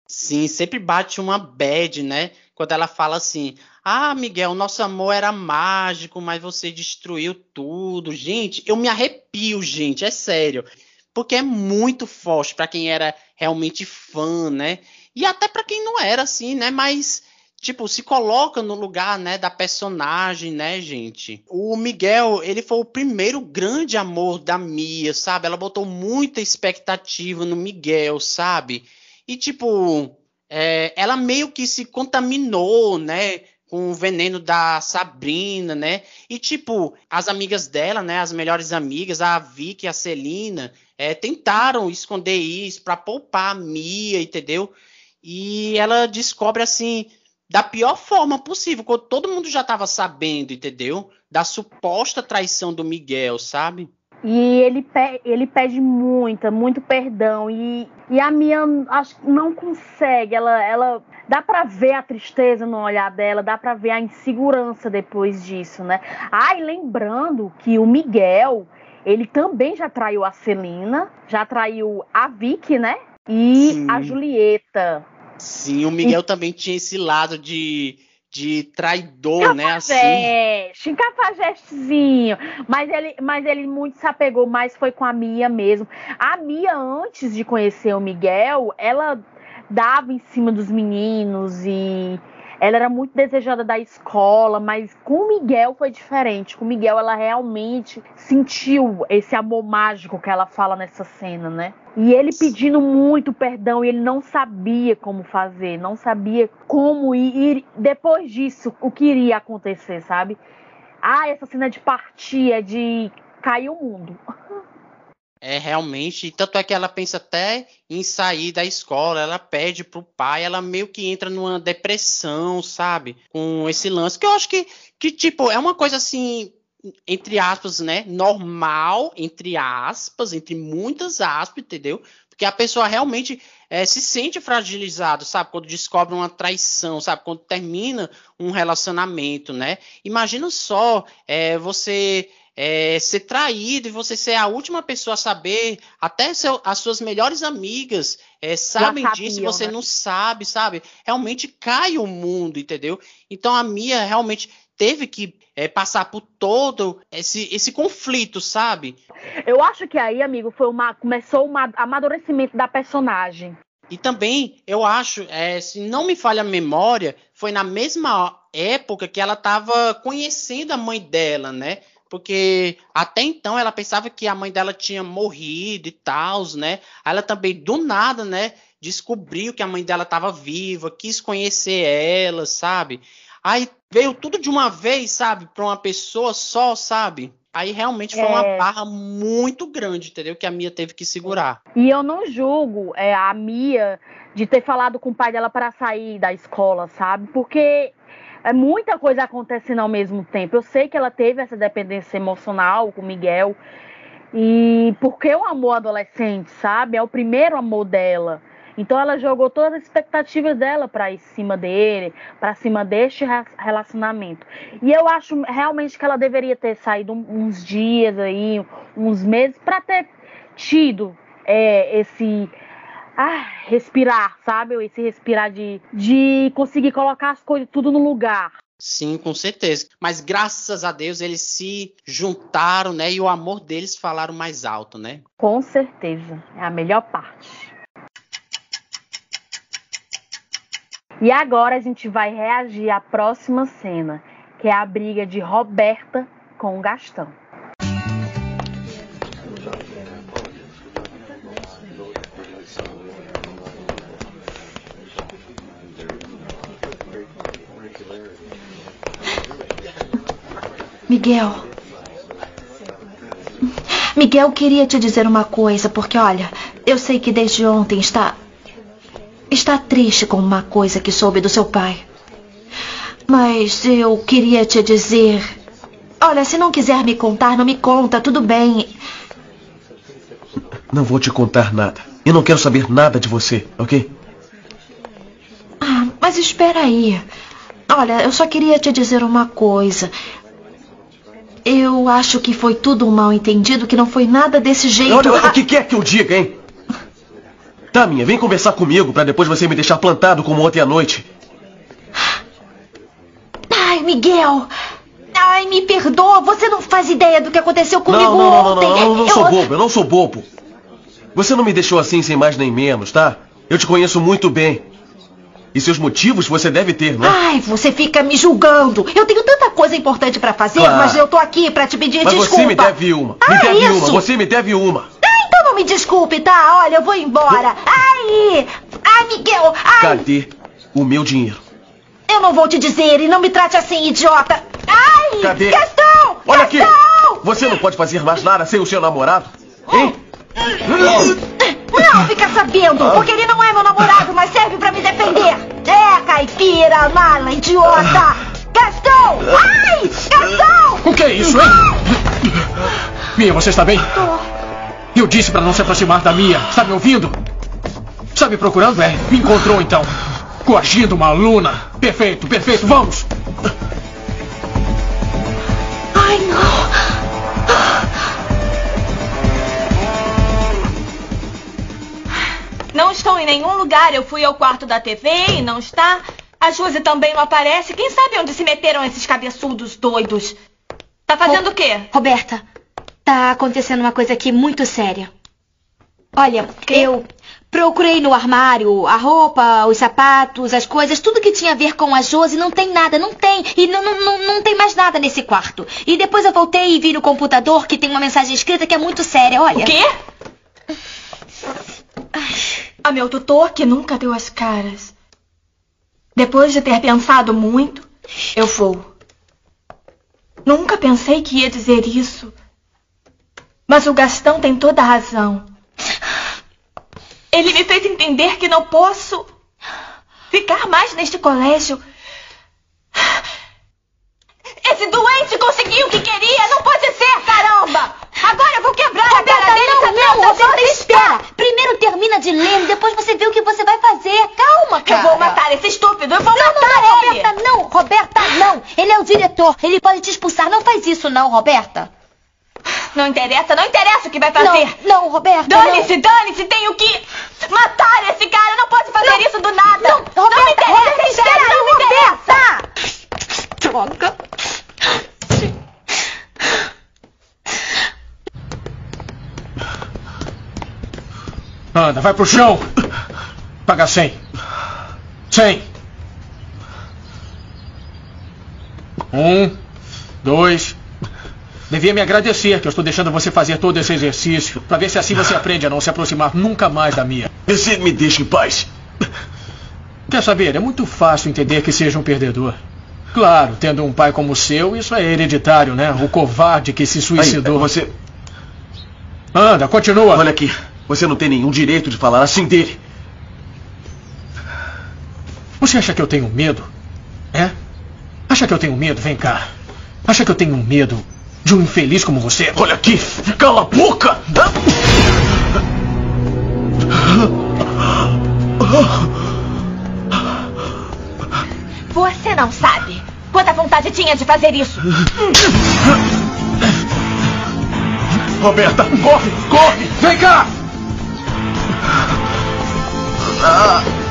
Sim, sempre bate uma bad, né? Quando ela fala assim: Ah, Miguel, nosso amor era mágico, mas você destruiu tudo. Gente, eu me arrepio, gente, é sério. Porque é muito forte pra quem era realmente fã, né? E até pra quem não era, assim, né? Mas, tipo, se coloca no lugar, né, da personagem, né, gente? O Miguel, ele foi o primeiro grande amor da Mia, sabe? Ela botou muita expectativa no Miguel, sabe? E, tipo, é, ela meio que se contaminou, né? Com o veneno da Sabrina, né? E, tipo, as amigas dela, né? As melhores amigas, a Vicky a Celina, é, tentaram esconder isso pra poupar a Mia, entendeu? E ela descobre, assim, da pior forma possível, quando todo mundo já tava sabendo, entendeu? Da suposta traição do Miguel, sabe? E ele, pe ele pede muita, muito perdão. E, e a Mia acho que não consegue. Ela, ela dá pra ver a tristeza no olhar dela, dá pra ver a insegurança depois disso, né? Ah, e lembrando que o Miguel, ele também já traiu a Celina, já traiu a Vicky, né? E Sim. a Julieta. Sim, o Miguel também tinha esse lado de, de traidor, né? Assim. Cafajestezinho. Mas ele, mas ele muito se apegou, mais foi com a Mia mesmo. A Mia, antes de conhecer o Miguel, ela dava em cima dos meninos e ela era muito desejada da escola, mas com o Miguel foi diferente. Com o Miguel, ela realmente sentiu esse amor mágico que ela fala nessa cena, né? E ele pedindo muito perdão e ele não sabia como fazer, não sabia como ir, ir depois disso, o que iria acontecer, sabe? Ah, essa cena de partir, é de cair o mundo. É realmente, tanto é que ela pensa até em sair da escola, ela pede pro pai, ela meio que entra numa depressão, sabe? Com esse lance, que eu acho que, que tipo, é uma coisa assim, entre aspas, né? Normal, entre aspas, entre muitas aspas, entendeu? Porque a pessoa realmente é, se sente fragilizado, sabe? Quando descobre uma traição, sabe? Quando termina um relacionamento, né? Imagina só é, você é, ser traído e você ser a última pessoa a saber, até seu, as suas melhores amigas é, sabem sabiam, disso e você né? não sabe, sabe? Realmente cai o mundo, entendeu? Então a Mia realmente teve que é, passar por todo esse, esse conflito, sabe? Eu acho que aí, amigo, foi uma, começou o amadurecimento da personagem. E também, eu acho, é, se não me falha a memória, foi na mesma época que ela estava conhecendo a mãe dela, né? Porque até então ela pensava que a mãe dela tinha morrido e tal, né? Ela também, do nada, né? Descobriu que a mãe dela estava viva, quis conhecer ela, sabe? Aí veio tudo de uma vez, sabe? Para uma pessoa só, sabe? Aí realmente foi É. uma barra muito grande, entendeu? Que a Mia teve que segurar. E eu não julgo é, a Mia de ter falado com o pai dela para sair da escola, sabe? Porque é muita coisa acontecendo ao mesmo tempo. Eu sei que ela teve essa dependência emocional com o Miguel. E porque um amor adolescente, sabe? É o primeiro amor dela. Então ela jogou todas as expectativas dela para cima dele, para cima deste re- relacionamento. E eu acho realmente que ela deveria ter saído uns dias aí, uns meses, para ter tido é, esse ah, respirar, sabe? Esse respirar de, de conseguir colocar as coisas tudo no lugar. Sim, com certeza. Mas graças a Deus eles se juntaram, né? E o amor deles falaram mais alto, né? Com certeza. É a melhor parte. E agora a gente vai reagir à próxima cena, que é a briga de Roberta com o Gastão. Miguel. Miguel, queria te dizer uma coisa, porque olha, eu sei que desde ontem está. Está triste com uma coisa que soube do seu pai. Mas eu queria te dizer. Olha, se não quiser me contar, não me conta, tudo bem. Não vou te contar nada. Eu não quero saber nada de você, ok? Ah, mas espera aí. Olha, eu só queria te dizer uma coisa. Eu acho que foi tudo um mal entendido, que não foi nada desse jeito. Olha, Ah, o que quer que eu diga, hein? Tá, minha, vem conversar comigo pra depois você me deixar plantado como ontem à noite. Ai, Miguel. Ai, me perdoa. Você não faz ideia do que aconteceu comigo Não, não, não, não, ontem. não, eu não sou bobo, eu não sou bobo. Você não me deixou assim sem mais nem menos, tá? Eu te conheço muito bem. E seus motivos você deve ter, não é? Ai, você fica me julgando. Eu tenho tanta coisa importante pra fazer, Claro. mas eu tô aqui pra te pedir Mas desculpa. você me deve uma. Ah, me deve isso. uma, você me deve uma. Ah, então não me desculpe, tá? Olha, eu vou embora. Ai! Ai, Miguel! Ai! Cadê o meu dinheiro? Eu não vou te dizer e não me trate assim, idiota! Ai! Cadê? Gastão! Olha aqui! Gastão! Você não pode fazer mais nada sem o seu namorado? Hein? Não, fica sabendo, porque ele não é meu namorado, mas serve pra me defender. É, caipira, mala, idiota! Gastão! Ai! Gastão! O que é isso, hein? Mia, você está bem? Eu disse para não se aproximar da Mia. Está me ouvindo? Está me procurando? É. Me encontrou então. Coagindo uma aluna. Perfeito, perfeito. Vamos. Ai, não! Não estou em nenhum lugar. Eu fui ao quarto da TV e não está. A Josi também não aparece. Quem sabe onde se meteram esses cabeçudos doidos? Tá fazendo o quê? Roberta, tá acontecendo uma coisa aqui muito séria. Olha, eu procurei no armário a roupa, os sapatos, as coisas, tudo que tinha a ver com a Josi, não tem nada, não tem. E não, não, não, não tem mais nada nesse quarto. E depois eu voltei e vi no computador que tem uma mensagem escrita que é muito séria, olha. O quê? A meu tutor, que nunca deu as caras. Depois de ter pensado muito, eu vou. Nunca pensei que ia dizer isso. Mas o Gastão tem toda a razão. Ele me fez entender que não posso ficar mais neste colégio. Esse doente conseguiu o que queria! Não pode ser, caramba! Agora eu vou quebrar a Roberta, cara dele não, não, dessa Roberta, espera. Primeiro termina de ler, depois você vê o que você vai fazer. Calma, Eu cara. vou matar esse estúpido! Eu vou não, matar não, ele! Roberta, não, Roberta, não. Ele é o diretor, ele pode te expulsar. Não faz isso, não, Roberta. Não interessa, não interessa o que vai fazer! Não, não, Roberta, Dane-se, dane-se, tenho que matar esse cara! Não pode fazer isso do nada! Não, Roberta, não me interessa, Roberta, espera não me interessa! Droga. Anda, vai pro chão. Paga 100. 100. Um, dois. Devia me agradecer que eu estou deixando você fazer todo esse exercício. Pra ver se assim você aprende a não se aproximar nunca mais da minha. Você me deixa em paz. Quer saber? É muito fácil entender que seja um perdedor. Claro, tendo um pai como o seu, isso é hereditário, né? O covarde que se suicidou. Aí, você. Anda, continua. Olha aqui. Você não tem nenhum direito de falar assim dele. Você acha que eu tenho medo? É? Acha que eu tenho medo? Vem cá. Acha que eu tenho medo de um infeliz como você? Olha aqui. Cala a boca! Você não sabe quanta vontade tinha de fazer isso! Roberta, corre, corre! Vem cá! Ai!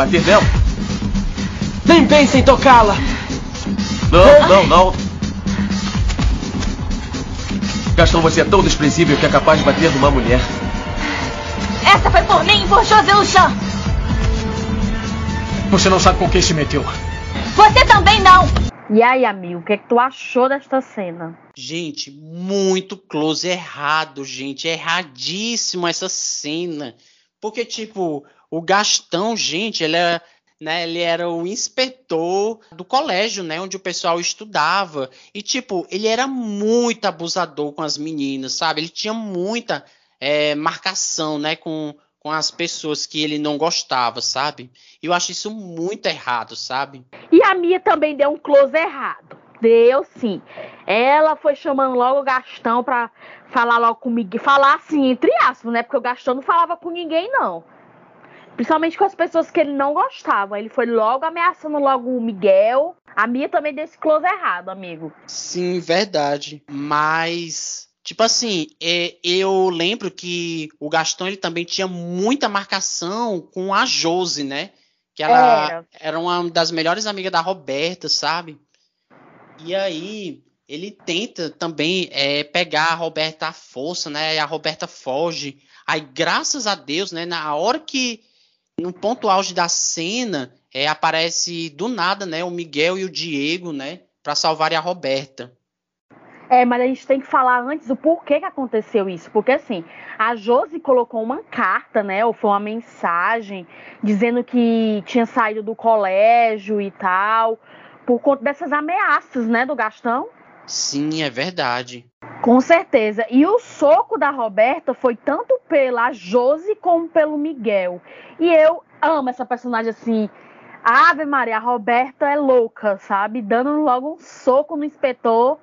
Bater nela? Nem pense em tocá-la! Não, não, não. Gastão, você é tão desprezível que é capaz de bater numa mulher. Essa foi por mim e por José Luchan. Você não sabe com quem se meteu. Você também não. E aí, amigo, o que, é que tu achou desta cena? Gente, muito close, errado, gente. Erradíssimo essa cena. Porque, tipo, o Gastão, gente, ele é. Né, ele era o inspetor do colégio, né, onde o pessoal estudava. E, tipo, ele era muito abusador com as meninas, sabe? Ele tinha muita é, marcação, né, com, com as pessoas que ele não gostava, sabe? E eu acho isso muito errado, sabe? E a Mia também deu um close errado. Deu sim. Ela foi chamando logo o Gastão pra falar logo comigo. Falar assim, entre aspas, né? Porque o Gastão não falava com ninguém, não. Principalmente com as pessoas que ele não gostava. Ele foi logo ameaçando logo o Miguel. A Mia também deu esse close errado, amigo. Sim, verdade. Mas, tipo assim, é, eu lembro que o Gastão ele também tinha muita marcação com a Josi, né? Que ela Era. era uma das melhores amigas da Roberta, sabe? E aí ele tenta também é, pegar a Roberta à força, né? E a Roberta foge. Aí, graças a Deus, né? Na hora que no ponto auge da cena, é, aparece do nada, né, o Miguel e o Diego, né, para salvarem a Roberta. É, mas a gente tem que falar antes o porquê que aconteceu isso. Porque assim, a Josi colocou uma carta, né? Ou foi uma mensagem dizendo que tinha saído do colégio e tal. Por conta dessas ameaças, né, do Gastão. Sim, é verdade. Com certeza. E o soco da Roberta foi tanto pela Josi como pelo Miguel. E eu amo essa personagem assim. Ave Maria, a Roberta é louca, sabe? Dando logo um soco no inspetor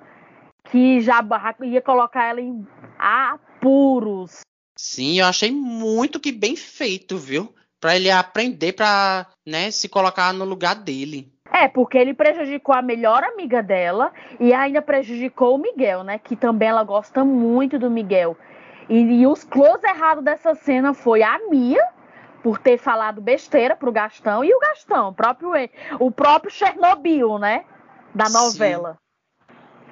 que já ia colocar ela em apuros. Sim, eu achei muito que bem feito, viu? Pra ele aprender pra, né, se colocar no lugar dele. É, porque ele prejudicou a melhor amiga dela e ainda prejudicou o Miguel, né? Que também ela gosta muito do Miguel. E, e os close errados dessa cena foi a Mia, por ter falado besteira pro Gastão, e o Gastão, o próprio, o próprio Chernobyl, né? Da Sim. novela.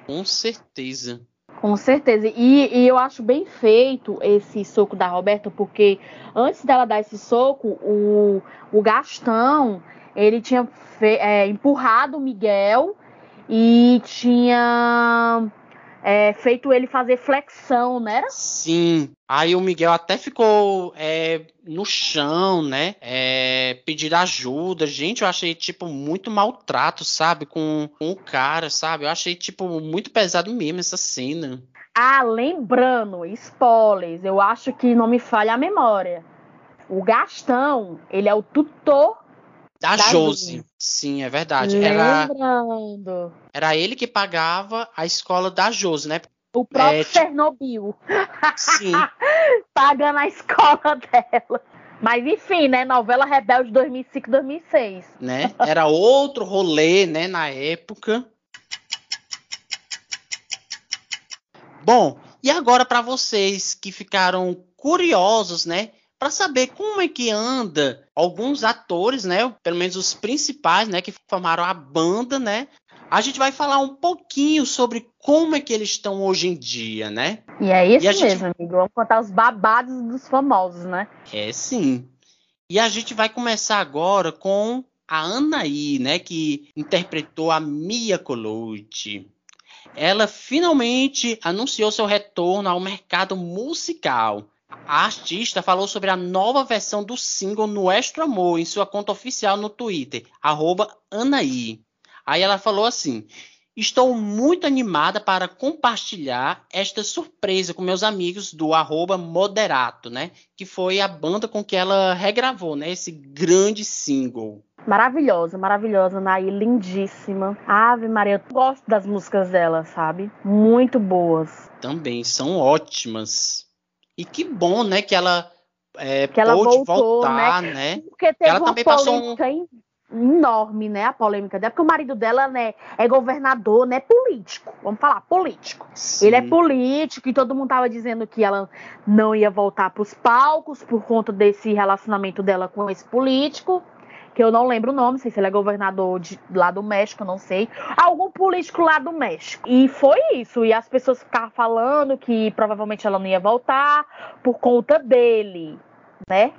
Com certeza. Com certeza. E, e eu acho bem feito esse soco da Roberta, porque antes dela dar esse soco, o, o Gastão, ele tinha fe- é, empurrado o Miguel e tinha é, feito ele fazer flexão, né? Sim. Aí o Miguel até ficou é, no chão, né? É, pedir ajuda. Gente, eu achei, tipo, muito maltrato, sabe? Com, com o cara, sabe? Eu achei, tipo, muito pesado mesmo essa cena. Ah, lembrando, spoilers, eu acho que não me falha a memória. O Gastão, ele é o tutor Da, Da Josi. Sim, é verdade. Era, Lembrando. era ele que pagava a escola da Josi, né? O próprio É, tipo- Chernobyl. Sim. Pagando a escola dela. Mas enfim, né? Novela Rebelde 2005-2006. né? Era outro rolê, né, na época. Bom, e agora para vocês que ficaram curiosos, né, para saber como é que anda alguns atores, né, pelo menos os principais, né, que formaram a banda, né? A gente vai falar um pouquinho sobre como é que eles estão hoje em dia, né? E é isso E a gente- mesmo, amigo. Vamos contar os babados dos famosos, né? É sim. E a gente vai começar agora com a Anaí, né, que interpretou a Mia Colucci. Ela finalmente anunciou seu retorno ao mercado musical. A artista falou sobre a nova versão do single Nuestro Amor em sua conta oficial no Twitter, arroba Anaí. Aí ela falou assim: Estou muito animada para compartilhar esta surpresa com meus amigos do arroba Moderato, né? Que foi a banda com que ela regravou, né? Esse grande single. Maravilhosa, maravilhosa, Naí, lindíssima. Ave Maria, eu gosto das músicas dela, sabe? Muito boas. Também são ótimas. E que bom, né? Que ela, é, Que ela pôde voltou, voltar, né? né? Porque teve Ela uma também passou um- polêmica, enorme, né, a polêmica dela, porque o marido dela, né, é governador, né, político. Vamos falar, político. Ele é político e todo mundo tava dizendo que ela não ia voltar pros palcos por conta desse relacionamento dela com esse político, que eu não lembro o nome, não sei se ele é governador de, lá do México, não sei. Algum político lá do México. E foi isso. E as pessoas ficavam falando que provavelmente ela não ia voltar por conta dele, né?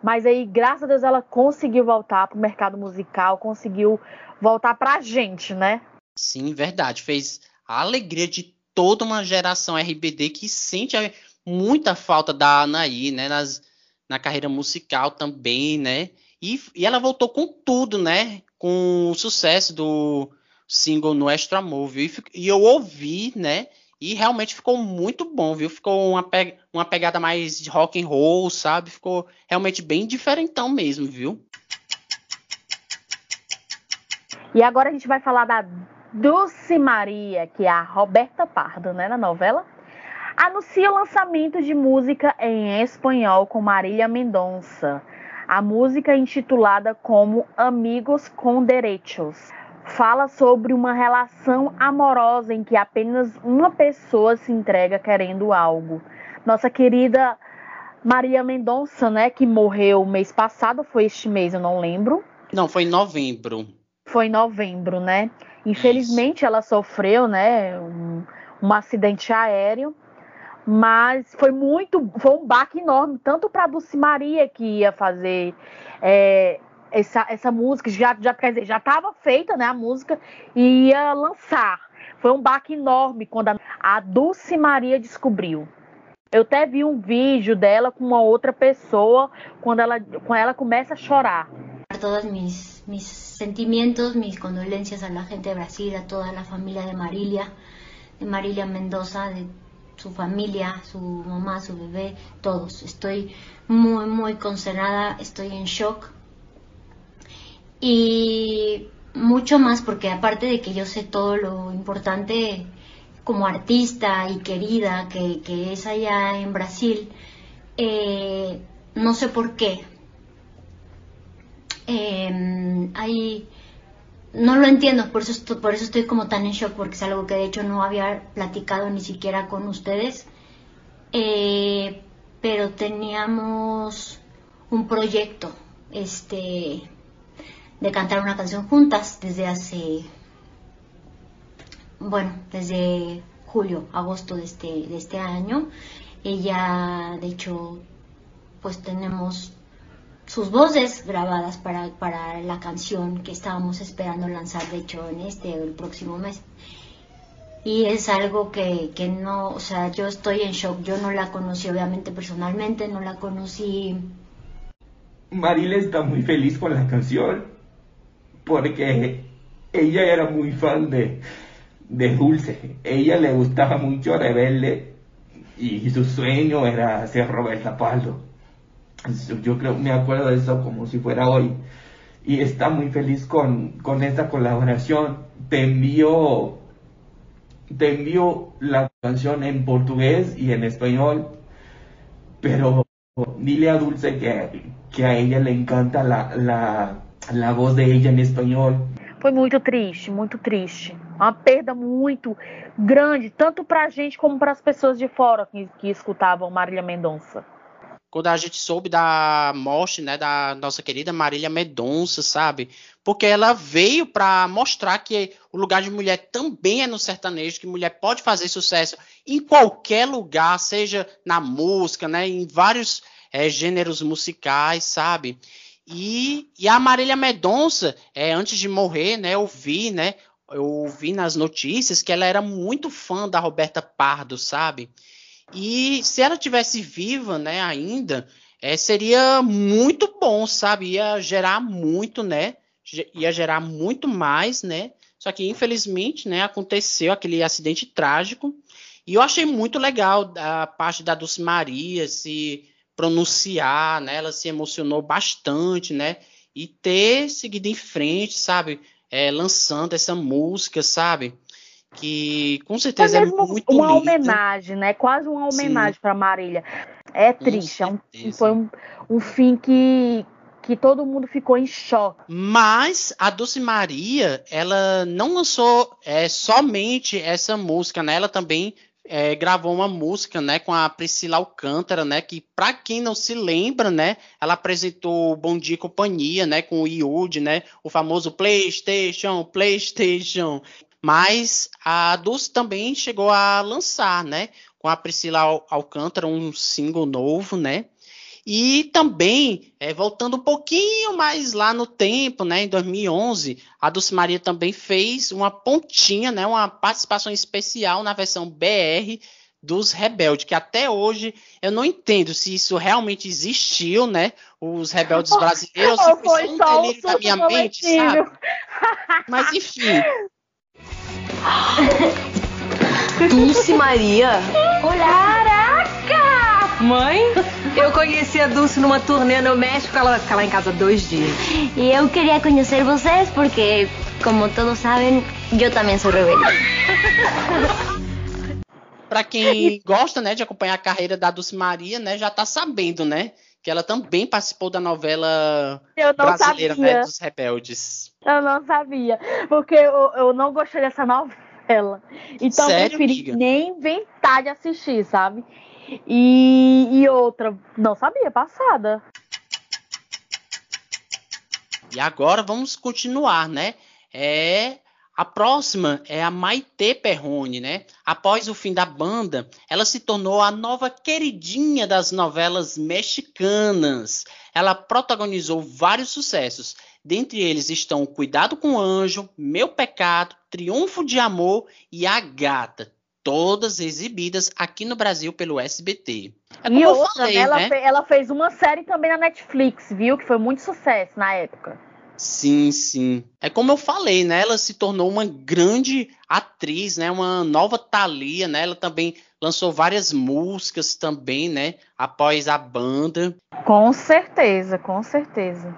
Mas aí, graças a Deus, ela conseguiu voltar pro mercado musical, conseguiu voltar pra gente, né? Sim, verdade. Fez a alegria de toda uma geração RBD que sente muita falta da Anaí, né? Nas, na carreira musical também, né? E, e ela voltou com tudo, né? Com o sucesso do single Nuestro Amor, viu? E, e eu ouvi, né? E realmente ficou muito bom, viu? Ficou uma, pe- uma pegada mais de rock and roll, sabe? Ficou realmente bem diferentão mesmo, viu? E agora a gente vai falar da Dulce Maria, que é a Roberta Pardo, né, na novela. Anuncia o lançamento de música em espanhol com Marília Mendonça. A música intitulada como Amigos com Derechos. Fala sobre uma relação amorosa em que apenas uma pessoa se entrega querendo algo. Nossa querida Maria Mendonça, né, que morreu mês passado, foi este mês, eu não lembro. Não, foi em novembro. Foi em novembro, né? Infelizmente ela sofreu, né, um, um acidente aéreo, mas foi muito, foi um baque enorme, tanto para Dulce Maria que ia fazer é, essa, essa música, já, já quer dizer, já estava feita, né, a música e ia lançar. Foi um baque enorme quando a, a Dulce Maria descobriu. Eu até vi um vídeo dela com uma outra pessoa quando ela, quando ela começa a chorar. todos mis, mis sentimientos, mis condolencias a la gente de Brasil, a toda la familia de Marilia, de Marilia Mendoza, de su familia, su mamá, su bebé, todos. Estoy muy, muy consternada, estoy en shock. Y mucho más porque aparte de que yo sé todo lo importante como artista y querida que, es allá en Brasil, eh, no sé por qué, eh, hay no lo entiendo por eso estoy, por eso estoy como tan en shock porque es algo que de hecho no había platicado ni siquiera con ustedes. Eh, pero teníamos un proyecto este de cantar una canción juntas desde hace bueno desde julio agosto de este de este año. Ella de hecho pues tenemos sus voces grabadas para, para la canción que estábamos esperando lanzar, de hecho, en este el próximo mes. Y es algo que, que no, o sea, yo estoy en shock. Yo no la conocí, obviamente, personalmente, no la conocí. Mariela está muy feliz con la canción porque ella era muy fan de, de Dulce. Ella le gustaba mucho Rebelde y su sueño era ser Roberta Paldo. Yo creo, me acuerdo de eso como si fuera hoy. Y está muy feliz con, con esta colaboración. Te envío, te envío la canción en portugués y en español. Pero dile a Dulce que, que a ella le encanta la, la, la voz de ella en español. Foi muito triste, muito triste. Uma perda muito grande, tanto pra gente como para as pessoas de fora que, que escutavam Marília Mendonça. Quando a gente soube da morte, né, da nossa querida Marília Mendonça, sabe? Porque ela veio para mostrar que o lugar de mulher também é no sertanejo, que mulher pode fazer sucesso em qualquer lugar, seja na música, né, em vários é, gêneros musicais, sabe? E, e a Marília Mendonça, é, antes de morrer, né, eu vi, né, eu vi nas notícias que ela era muito fã da Roberta Pardo, sabe? E se ela tivesse viva, né, ainda, é, seria muito bom, sabe? Ia gerar muito, né? Ia gerar muito mais, né? Só que infelizmente, né, aconteceu aquele acidente trágico. E eu achei muito legal a parte da Dulce Maria se pronunciar, né? Ela se emocionou bastante, né? E ter seguido em frente, sabe? É, lançando essa música, sabe? Que com certeza é mesmo muito uma linda. homenagem, né? Quase uma homenagem para Marília. É triste, é um- foi um, um fim que, que todo mundo ficou em choque. Mas a Dulce Maria, ela não lançou é, somente essa música, né? Ela também é, gravou uma música, né, com a Priscila Alcântara, né, que para quem não se lembra, né, ela apresentou Bom Dia e Companhia, né, com o Yudi, né, o famoso PlayStation, PlayStation. Mas a Dulce também chegou a lançar, né, com a Priscila Al- Alcântara um single novo, né? E também, é, voltando um pouquinho mais lá no tempo, né, em 2011, a Dulce Maria também fez uma pontinha, né, uma participação especial na versão BR dos Rebeldes, que até hoje eu não entendo se isso realmente existiu, né, os Rebeldes brasileiros, ou se foi só um delírio da minha mente, sabe? Mas enfim, Dulce Maria. Caraca! Mãe, eu conheci a Dulce numa turnê no México, ela vai ficar lá em casa dois dias. Y yo quería conocer vocês porque, como todos saben, yo también soy rebelde. Pra quem gosta, né, de acompanhar a carreira da Dulce Maria, né, já tá sabendo, né, que ela também participou da novela Eu brasileira, sabia. né, dos Rebeldes. Eu não sabia, porque eu, eu não gostei dessa novela. Então eu Sério, preferi amiga? nem inventar de assistir, sabe? E, e outra, não sabia, passada. E agora vamos continuar, né? É a próxima é a Maite Perrone, né? Após o fim da banda, ela se tornou a nova queridinha das novelas mexicanas. Ela protagonizou vários sucessos. Dentre eles estão Cuidado com o Anjo, Meu Pecado, Triunfo de Amor e A Gata. Todas exibidas aqui no Brasil pelo SBT. É e outra, falei, né, ela, né? ela fez uma série também na Netflix, viu? Que foi muito sucesso na época. Sim, sim. É como eu falei, né? Ela se tornou uma grande atriz, né? Uma nova Thalia, né? Ela também lançou várias músicas também, né? Após a banda. Com certeza, com certeza.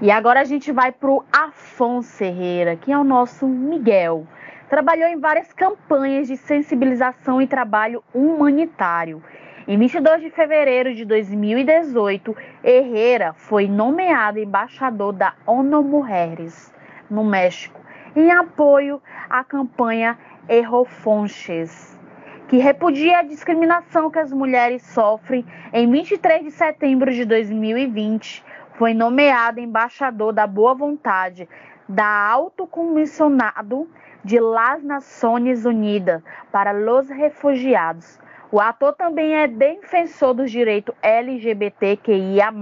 E agora a gente vai pro Afonso Herrera, que é o nosso Miguel. Trabalhou em várias campanhas de sensibilização e trabalho humanitário. Em 22 de fevereiro de 2018, Herrera foi nomeado embaixador da ONU Mujeres no México, em apoio à campanha Errofonches, que repudia a discriminação que as mulheres sofrem. Em 23 de setembro de 2020, foi nomeado embaixador da boa vontade da Alto Comissionado de las Nações Unidas para los Refugiados. O ator também é defensor dos direitos LGBTQIA+.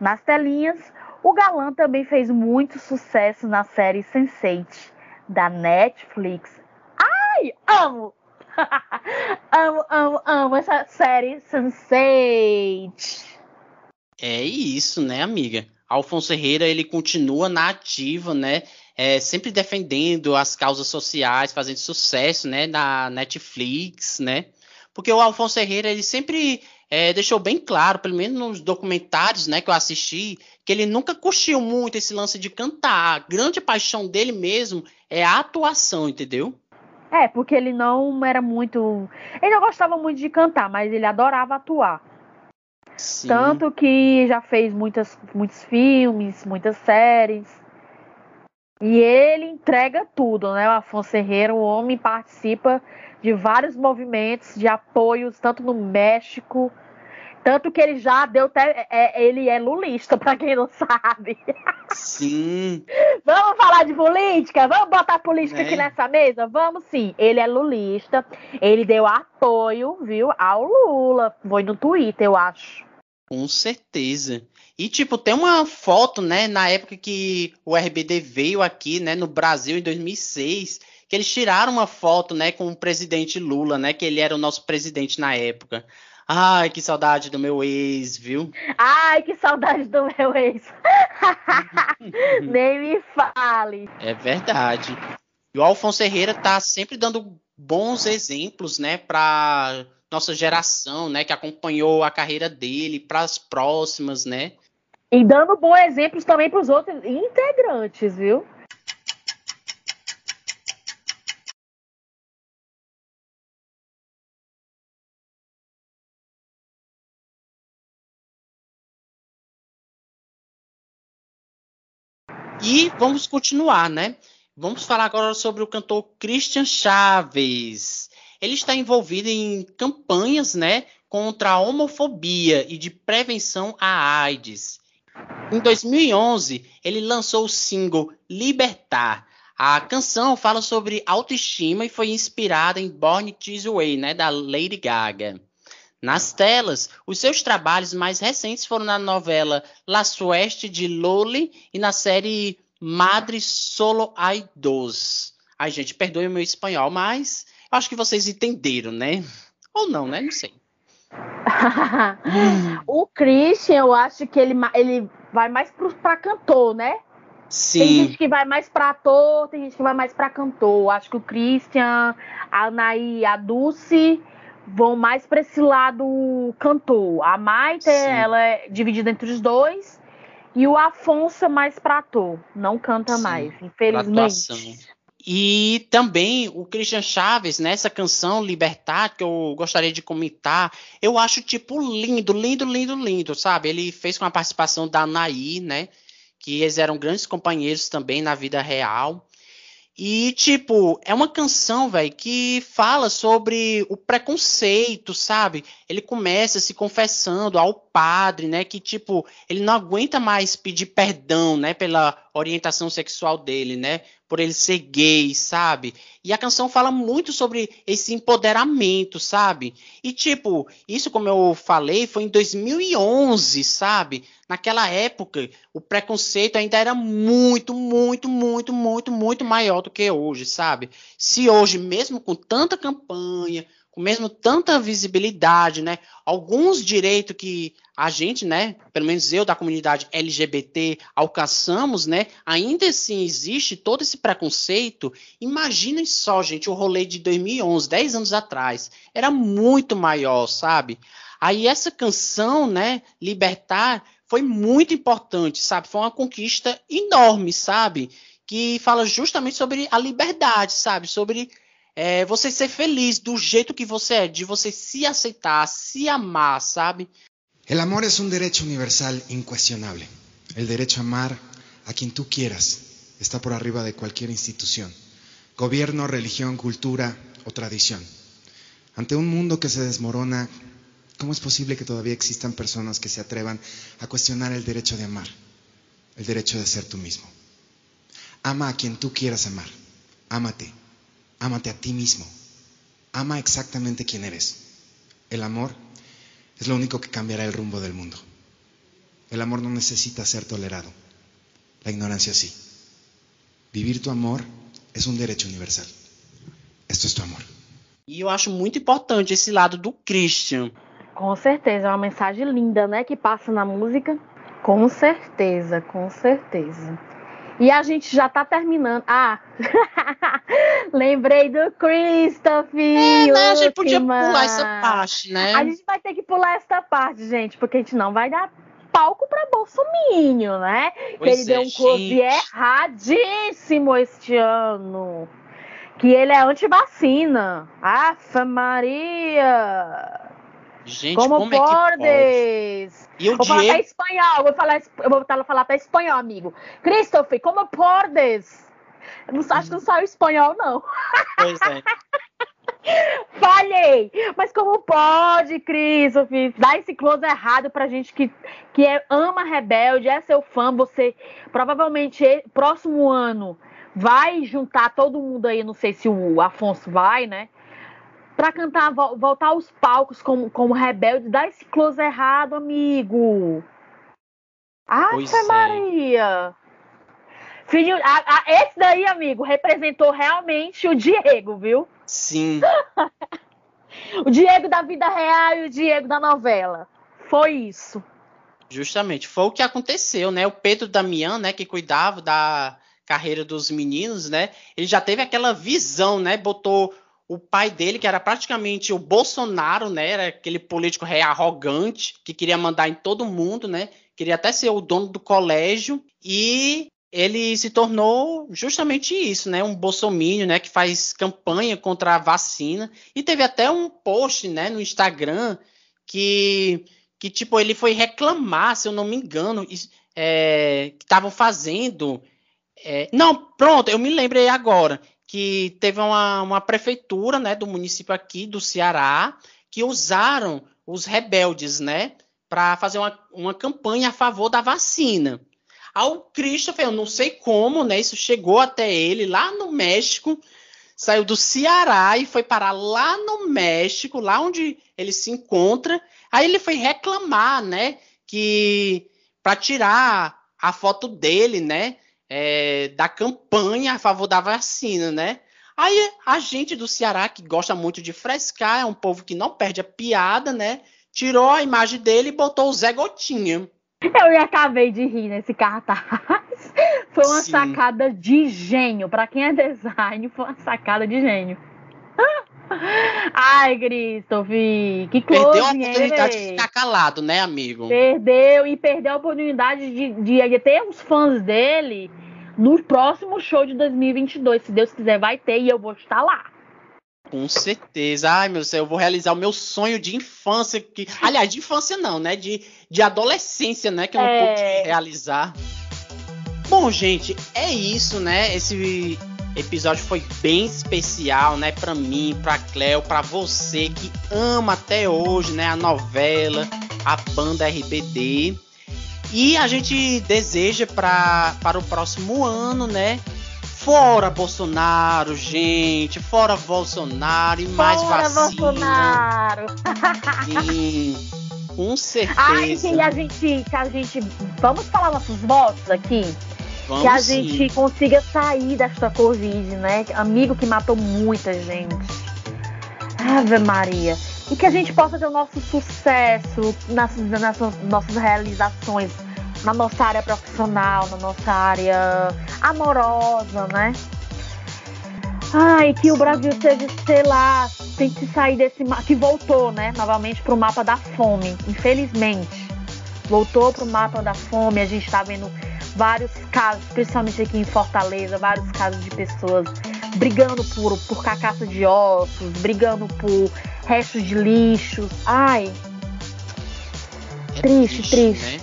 Nas telinhas, o galã também fez muito sucesso na série Sense8 da Netflix. Ai, amo! amo, amo, amo essa série Sense8. É isso, né, amiga? Alfonso Herrera, ele continua na ativa, né? É, sempre defendendo as causas sociais, fazendo sucesso, né? Na Netflix, né? Porque o Alfonso Herrera, ele sempre é, deixou bem claro, pelo menos nos documentários, né, que eu assisti, que ele nunca curtiu muito esse lance de cantar. A grande paixão dele mesmo é a atuação, entendeu? É, porque ele não era muito. Ele não gostava muito de cantar, mas ele adorava atuar. Sim. Tanto que já fez muitas, muitos filmes, muitas séries. E ele entrega tudo, né? O Afonso Herrera, o homem participa de vários movimentos de apoios, tanto no México, tanto que ele já deu. Te... É, ele é lulista, para quem não sabe. Sim. Vamos falar de política? Vamos botar política É. aqui nessa mesa? Vamos sim. Ele é lulista. Ele deu apoio, viu, ao Lula. Foi no Twitter, eu acho. Com certeza. E, tipo, tem uma foto, né, na época que o RBD veio aqui, né, no Brasil, em 2006, que eles tiraram uma foto, né, com o presidente Lula, né, que ele era o nosso presidente na época. Ai, que saudade do meu ex, viu? Ai, que saudade do meu ex. Nem me fale. É verdade. E o Alfonso Herrera tá sempre dando bons exemplos, né, para nossa geração, né, que acompanhou a carreira dele, para as próximas, né? E dando bons exemplos também para os outros integrantes, viu? E vamos continuar, né? Vamos falar agora sobre o cantor Christian Chaves. Ele está envolvido em campanhas, né, contra a homofobia e de prevenção à AIDS. Em 2011, ele lançou o single Libertar. A canção fala sobre autoestima e foi inspirada em Born This Way, né, da Lady Gaga. Nas telas, os seus trabalhos mais recentes foram na novela La Sueste de Loli e na série Madre Solo Ai Dos. Ai, gente, perdoe o meu espanhol, mas acho que vocês entenderam, né? Ou não, né? Não sei. o Christian, eu acho que ele, ele vai mais pro, pra cantor, né? Sim. Tem gente que vai mais pra ator, tem gente que vai mais pra cantor. Acho que o Christian, a Anaí, a Dulce vão mais pra esse lado cantor. A Maite, Sim. ela é dividida entre os dois. E o Afonso é mais pra ator. Não canta Sim, mais, infelizmente. E também o Christian Chaves, nessa canção Libertar, que eu gostaria de comentar, eu acho, tipo, lindo, lindo, lindo, lindo, sabe? Ele fez com a participação da Anaí, né? Que eles eram grandes companheiros também na vida real. E, tipo, é uma canção, velho, que fala sobre o preconceito, sabe? Ele começa se confessando ao padre, né? Que, tipo, ele não aguenta mais pedir perdão, né? Pela orientação sexual dele, né? Por ele ser gay, sabe? E a canção fala muito sobre esse empoderamento, sabe? E, tipo, isso, como eu falei, foi em 2011, sabe? Naquela época, o preconceito ainda era muito, muito, muito, muito, muito maior do que hoje, sabe? Se hoje, mesmo com tanta campanha, com mesmo tanta visibilidade, né? Alguns direitos que a gente, né, pelo menos eu da comunidade LGBT alcançamos, né? Ainda assim existe todo esse preconceito. Imaginem só, gente, o rolê de 2011, 10 anos atrás, era muito maior, sabe? Aí essa canção, né, Libertar, foi muito importante, sabe? Foi uma conquista enorme, sabe? Que fala justamente sobre a liberdade, sabe? Sobre é, você ser feliz do jeito que você é, de você se aceitar, se amar, sabe? El amor es un derecho universal incuestionable. El derecho a amar a quien tú quieras está por arriba de cualquier institución, gobierno, religión, cultura o tradición. Ante un mundo que se desmorona, ¿cómo es posible que todavía existan personas que se atrevan a cuestionar el derecho de amar, el derecho de ser tú mismo? Ama a quien tú quieras amar. Ámate. Ámate a ti mismo. Ama exactamente quien eres. El amor es lo único que cambiará el rumbo del mundo. El amor no necesita ser tolerado. La ignorancia sí. Vivir tu amor es un derecho universal. Esto es tu amor. E eu acho muito importante esse lado do Christian. Com certeza, é uma mensagem linda, né, que passa na música. Com certeza, com certeza. E a gente já tá terminando. Ah, lembrei do Christoph. É, né? A gente podia pular essa parte, né? A gente vai ter que pular essa parte, gente, porque a gente não vai dar palco para Bolsonaro, né? Pois que ele é, deu um close erradíssimo este ano. Que ele é anti-vacina. Afa Maria! Gente, como, como podes? É e o vou Diego... falar até espanhol, vou falar, eu vou falar até espanhol, amigo. Christopher, como podes? Não, acho que não saiu espanhol, não. Pois é. Falhei! Mas como pode, Christopher, dar esse close errado pra gente que, que é, ama Rebelde, é seu fã, você provavelmente próximo ano vai juntar todo mundo aí, não sei se o Afonso vai, né? Pra cantar, voltar aos palcos como, como rebelde, dá esse close errado, amigo. Ave é. Maria! Filho, a, a, esse daí, amigo, representou realmente o Diego, viu? Sim. o Diego da vida real e o Diego da novela. Foi isso. Justamente, foi o que aconteceu, né? O Pedro Damião, né, que cuidava da carreira dos meninos, né? Ele já teve aquela visão, né? Botou o pai dele, que era praticamente o Bolsonaro, né? Era aquele político rei arrogante que queria mandar em todo mundo, né? Queria até ser o dono do colégio e ele se tornou justamente isso, né? Um bolsomínio, né? Que faz campanha contra a vacina e teve até um post, né? No Instagram que que tipo ele foi reclamar, se eu não me engano, é, que estavam fazendo É, não, pronto, eu me lembrei agora que teve uma, uma prefeitura, né, do município aqui do Ceará, que usaram os rebeldes, né, para fazer uma, uma campanha a favor da vacina. Ao Christopher, eu não sei como, né, isso chegou até ele lá no México, saiu do Ceará e foi parar lá no México, lá onde ele se encontra. Aí ele foi reclamar, né, que para tirar a foto dele, né, é, da campanha a favor da vacina, né? Aí a gente do Ceará, que gosta muito de frescar, é um povo que não perde a piada, né? Tirou a imagem dele e botou o Zé Gotinha. Eu acabei de rir nesse cartaz. Foi uma Sim. sacada de gênio. Pra quem é design, foi uma sacada de gênio. Ai, Christopher, que close, Perdeu a hein, oportunidade de ficar calado, né, amigo? Perdeu e perdeu a oportunidade de, de, de ter uns fãs dele no próximo show de 2022. Se Deus quiser, vai ter e eu vou estar lá. Com certeza. Ai, meu céu, eu vou realizar o meu sonho de infância. Que... Aliás, de infância não, né? De, de adolescência, né? Que eu não É. pude realizar. Bom, gente, é isso, né? Esse episódio foi bem especial, né? Pra mim, pra Cleo, pra você que ama até hoje, né? A novela, a banda RBD. E a gente deseja pra, para o próximo ano, né? Fora Bolsonaro, gente. Fora Bolsonaro e mais Fora vacina. Bolsonaro! Sim, com certeza. Ai, que a gente, que a gente. Vamos falar nossos votos aqui? Vamos que a sim. gente consiga sair desta Covid, né? Amigo que matou muita gente. Ave Maria. E que a gente possa ter o nosso sucesso nas, nas nossas realizações, na nossa área profissional, na nossa área amorosa, né? Ai, que o Brasil seja, sei lá, tente sair desse mapa, que voltou, né, novamente pro mapa da fome, infelizmente. Voltou pro mapa da fome, a gente tá vendo vários casos, principalmente aqui em Fortaleza, vários casos de pessoas brigando por, por carcaça de ossos, brigando por restos de lixos. Ai, É triste, triste. né?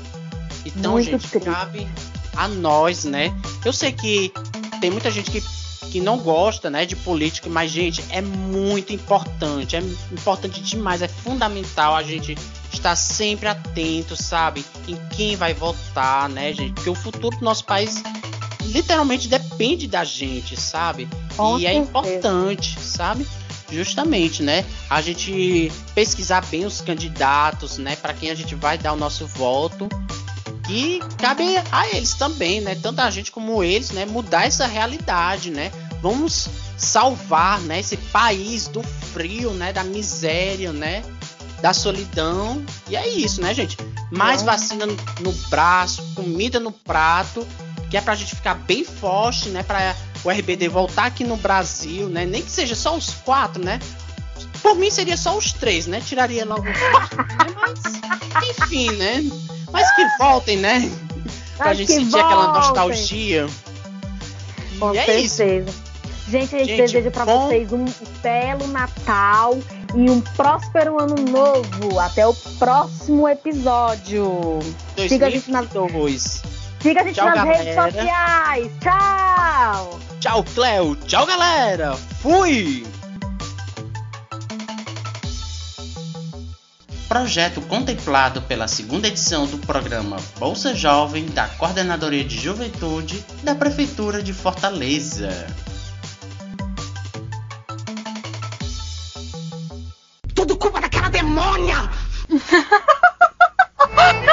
Então, Muito gente, triste. cabe a nós, né? Eu sei que tem muita gente que, que não gosta, né, de política, mas, gente, é muito importante. É importante demais, é fundamental a gente estar sempre atento, sabe? Em quem vai votar, né, gente? Porque o futuro do nosso país literalmente depende da gente, sabe? Com e é certeza. importante, sabe? Justamente, né? A gente pesquisar bem os candidatos, né? Para quem a gente vai dar o nosso voto. E cabe a eles também, né? Tanto a gente como eles, né? Mudar essa realidade, né? Vamos salvar, né? Esse país do frio, né? Da miséria, né? Da solidão. E é isso, né, gente? Mais É. vacina no, no braço, comida no prato, que é pra gente ficar bem forte, né? Pra o RBD voltar aqui no Brasil, né? Nem que seja só os quatro, né? Por mim seria só os três, né? Tiraria logo os quatro, né? Mas, enfim, né? Mas que voltem, né? Pra Ai, gente sentir aquela nostalgia. Com e é isso. certeza. Gente, a gente, Gente, deseja pra bom- vocês um belo Natal e um próspero ano novo. Até o próximo episódio. Siga a gente, nas, 2022. siga a gente Tchau, nas redes galera. sociais. Tchau! Tchau, Cleo. Tchau, galera. Fui! Projeto contemplado pela segunda edição do programa Bolsa Jovem da Coordenadoria de Juventude da Prefeitura de Fortaleza. culpa daquela demônia!